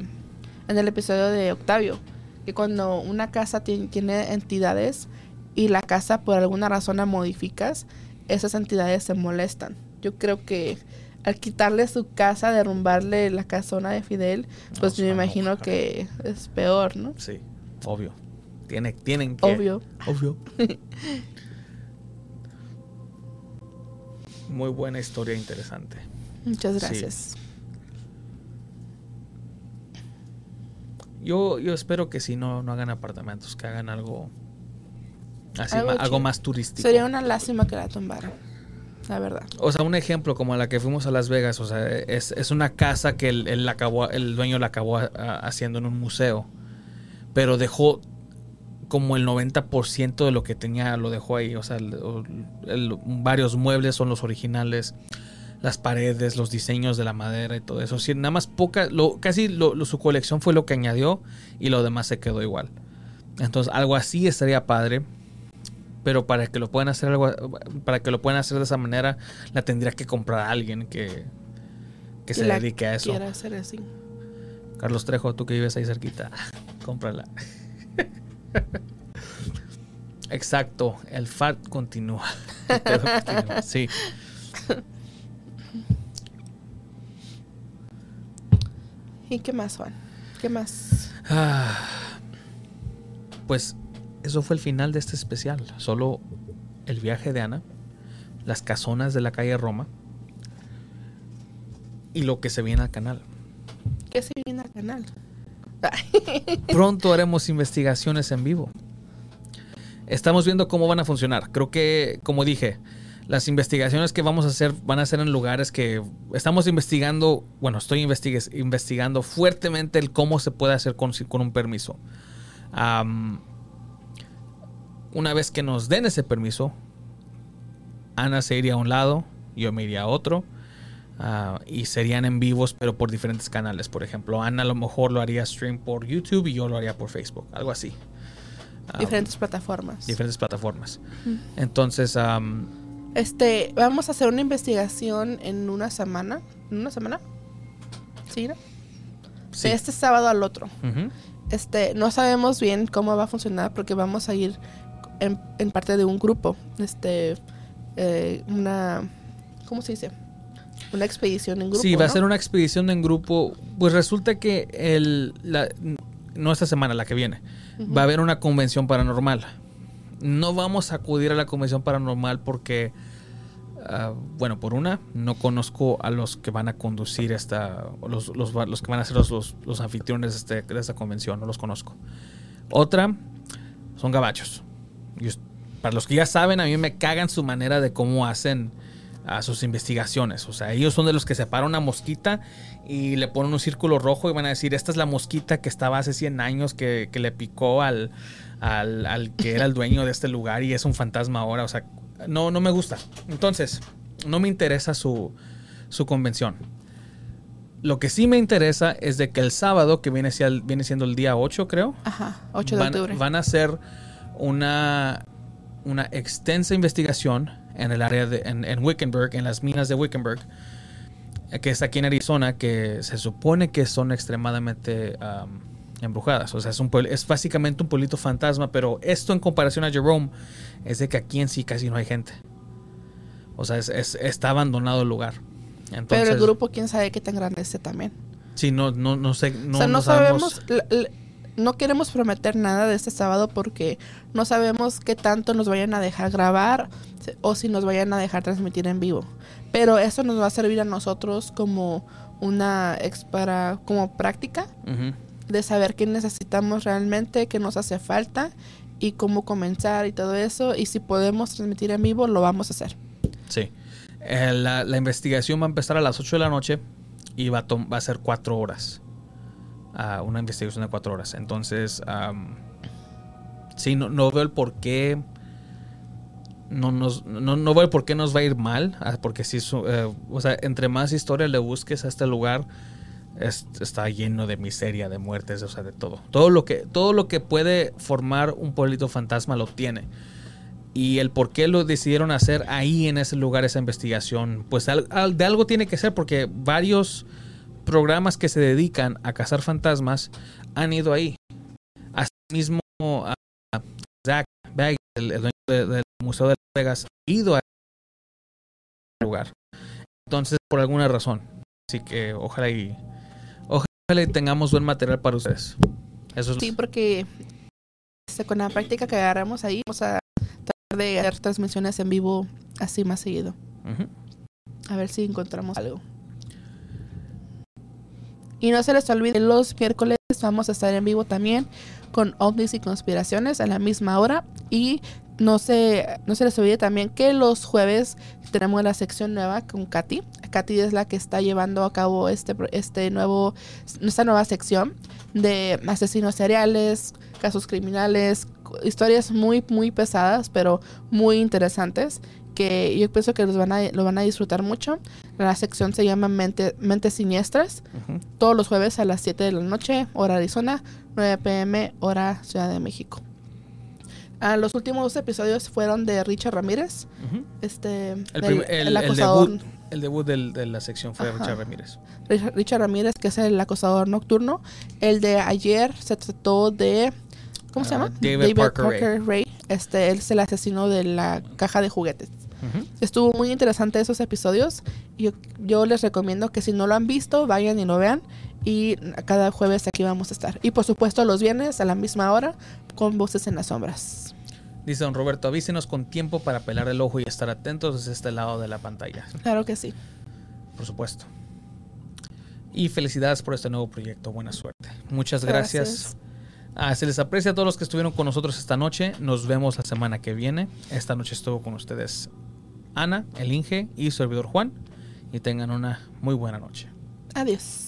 en el episodio de Octavio, que cuando una casa ti- tiene entidades y la casa por alguna razón la modificas, esas entidades se molestan. Yo creo que al quitarle su casa, derrumbarle la casona de Fidel, pues se me imagino que es peor, ¿no? Sí, obvio. Tiene, tienen que. Obvio. Obvio. Muy buena historia, interesante. Muchas Sí. gracias. Yo, yo espero que si no, no hagan apartamentos, que hagan algo así, Algo ma- algo chido. más turístico. Sería una lástima que la tumbaran, la verdad. O sea, un ejemplo como la que fuimos a Las Vegas, o sea, es, es una casa que el, el acabó, el dueño la acabó ah, haciendo en un museo, pero dejó como el 90% de lo que tenía lo dejó ahí, o sea, el- el- varios muebles son los originales, las paredes, los diseños de la madera y todo eso. Sí, nada más poca, lo, casi lo- lo- su colección fue lo que añadió y lo demás se quedó igual. Entonces, algo así estaría padre. Pero para que lo puedan hacer algo, para que lo puedan hacer de esa manera, la tendría que comprar a alguien que, que se la dedique a eso. Quiera hacer así. Carlos Trejo, tú que vives ahí cerquita, cómprala. Exacto, el FAT continúa. El pedo continúa, Sí. ¿Y qué más, Juan? ¿Qué más? Ah, pues eso fue el final de este especial. Solo el viaje de Ana, las casonas de la calle Roma y lo que se viene al canal. ¿Qué se viene al canal? Pronto haremos investigaciones en vivo. Estamos viendo cómo van a funcionar. Creo que, como dije, las investigaciones que vamos a hacer van a ser en lugares que estamos investigando. Bueno, estoy investigando fuertemente el cómo se puede hacer con, un permiso. Una vez que nos den ese permiso, Ana se iría a un lado, yo me iría a otro. Ah, y serían en vivos, pero por diferentes canales. Por ejemplo, Ana a lo mejor lo haría stream por YouTube y yo lo haría por Facebook, algo así. Ah, Diferentes plataformas. diferentes plataformas. Entonces, am, Este, vamos a hacer una investigación en una semana. ¿En una semana? Sí, ¿no? sí. De este sábado al otro. Este, no sabemos bien cómo va a funcionar porque vamos a ir en, en parte de un grupo. Este, eh, una, ¿cómo se dice? Una expedición en grupo. Sí, va a ser una expedición en grupo. Pues resulta que el, la- no esta semana, la que viene, va a haber una convención paranormal. No vamos a acudir a la convención paranormal porque, ah, bueno, por una, no conozco a los que van a conducir esta, los, los, los que van a ser los, los, los anfitriones de, este- de esta convención, no los conozco. Otra, son gabachos. Y para los que ya saben, a mí me cagan su manera de cómo hacen a sus investigaciones. O sea, ellos son de los que separan una mosquita y le ponen un círculo rojo y van a decir, esta es la mosquita que estaba hace 100 años que, que le picó al, al, al que era el dueño de este lugar y es un fantasma ahora. O sea, no, no me gusta. Entonces, no me interesa su, su convención. Lo que sí me interesa es de que el sábado, que viene, viene siendo el día 8, creo, Ajá, 8 de van, octubre. van a hacer una, una extensa investigación en el área de en, en Wickenburg, en las minas de Wickenburg, eh, que es aquí en Arizona, que se supone que son extremadamente am, embrujadas. O sea, es, un pueblo- es básicamente un pueblito fantasma, pero esto en comparación a Jerome es de que aquí en sí casi no hay gente. O sea, es- es- está abandonado el lugar. Entonces, Pero el grupo, quién sabe qué tan grande esté también. Sí, no, no, no sé. No, o sea, no, no sabemos. No queremos prometer nada de este sábado porque no sabemos qué tanto nos vayan a dejar grabar o si nos vayan a dejar transmitir en vivo. Pero eso nos va a servir a nosotros como una ex para como práctica de saber qué necesitamos realmente, qué nos hace falta y cómo comenzar y todo eso. Y si podemos transmitir en vivo, lo vamos a hacer. Sí. Eh, la, la investigación va a empezar a las 8 de la noche y va a, va a ser 4 horas. Ah, una investigación de 4 horas. Entonces, am, sí, no, no veo el por qué. No, nos, no, no veo el por qué nos va a ir mal. ah, Porque sí, eh, o sea, entre más historia le busques a este lugar, es- está lleno de miseria, de muertes, o sea, de todo. Todo lo que, todo lo que puede formar un pueblito fantasma lo tiene y el por qué lo decidieron hacer ahí en ese lugar esa investigación, pues al- al- de algo tiene que ser porque varios programas que se dedican a cazar fantasmas han ido ahí. Así mismo a Zach Baggy, el, el dueño de- del Museo de Las Vegas, ha ido a ese lugar. Entonces, por alguna razón. Así que ojalá y ojalá y tengamos buen material para ustedes. Eso es Sí, porque este, con la práctica que agarramos ahí, vamos a tratar de hacer transmisiones en vivo así más seguido. A ver si encontramos algo. Y no se les olvide, los miércoles vamos a estar en vivo también con ovnis y conspiraciones a la misma hora. Y no se, no se les olvide también que los jueves tenemos la sección nueva con Katy. Katy es la que está llevando a cabo este, este nuevo, esta nueva sección de asesinos seriales, casos criminales, historias muy, muy pesadas, pero muy interesantes que yo pienso que los van a, lo van a disfrutar mucho. La sección se llama Mente- Mentes Siniestras, Ujú. todos los jueves a las 7 de la noche, hora Arizona, 9 pm, hora Ciudad de México. Ah, los últimos dos episodios fueron de Richard Ramírez, Ujú. este, El, del- el- el el acosador, debut, el debut del- de la sección fue Ajá. Richard Ramírez. Richard- Ramírez, que es el acosador nocturno. El de ayer se trató de, ¿cómo se Ah, llama? David Parker Ray. Este, él es el asesino de la caja de juguetes. Estuvo muy interesante esos episodios. y Yo, yo les recomiendo que si no lo han visto, vayan y lo vean. Y cada jueves aquí vamos a estar. Y por supuesto los viernes a la misma hora con Voces en las Sombras. Dice don Roberto, avísenos con tiempo para pelar el ojo y estar atentos desde este lado de la pantalla. Claro que sí. Por supuesto. Y felicidades por este nuevo proyecto. Buena suerte. Muchas gracias. Gracias. Ah, se les aprecia a todos los que estuvieron con nosotros esta noche. Nos vemos la semana que viene. Esta noche estuvo con ustedes Ana, el Inge y servidor Juan. Y tengan una muy buena noche. Adiós.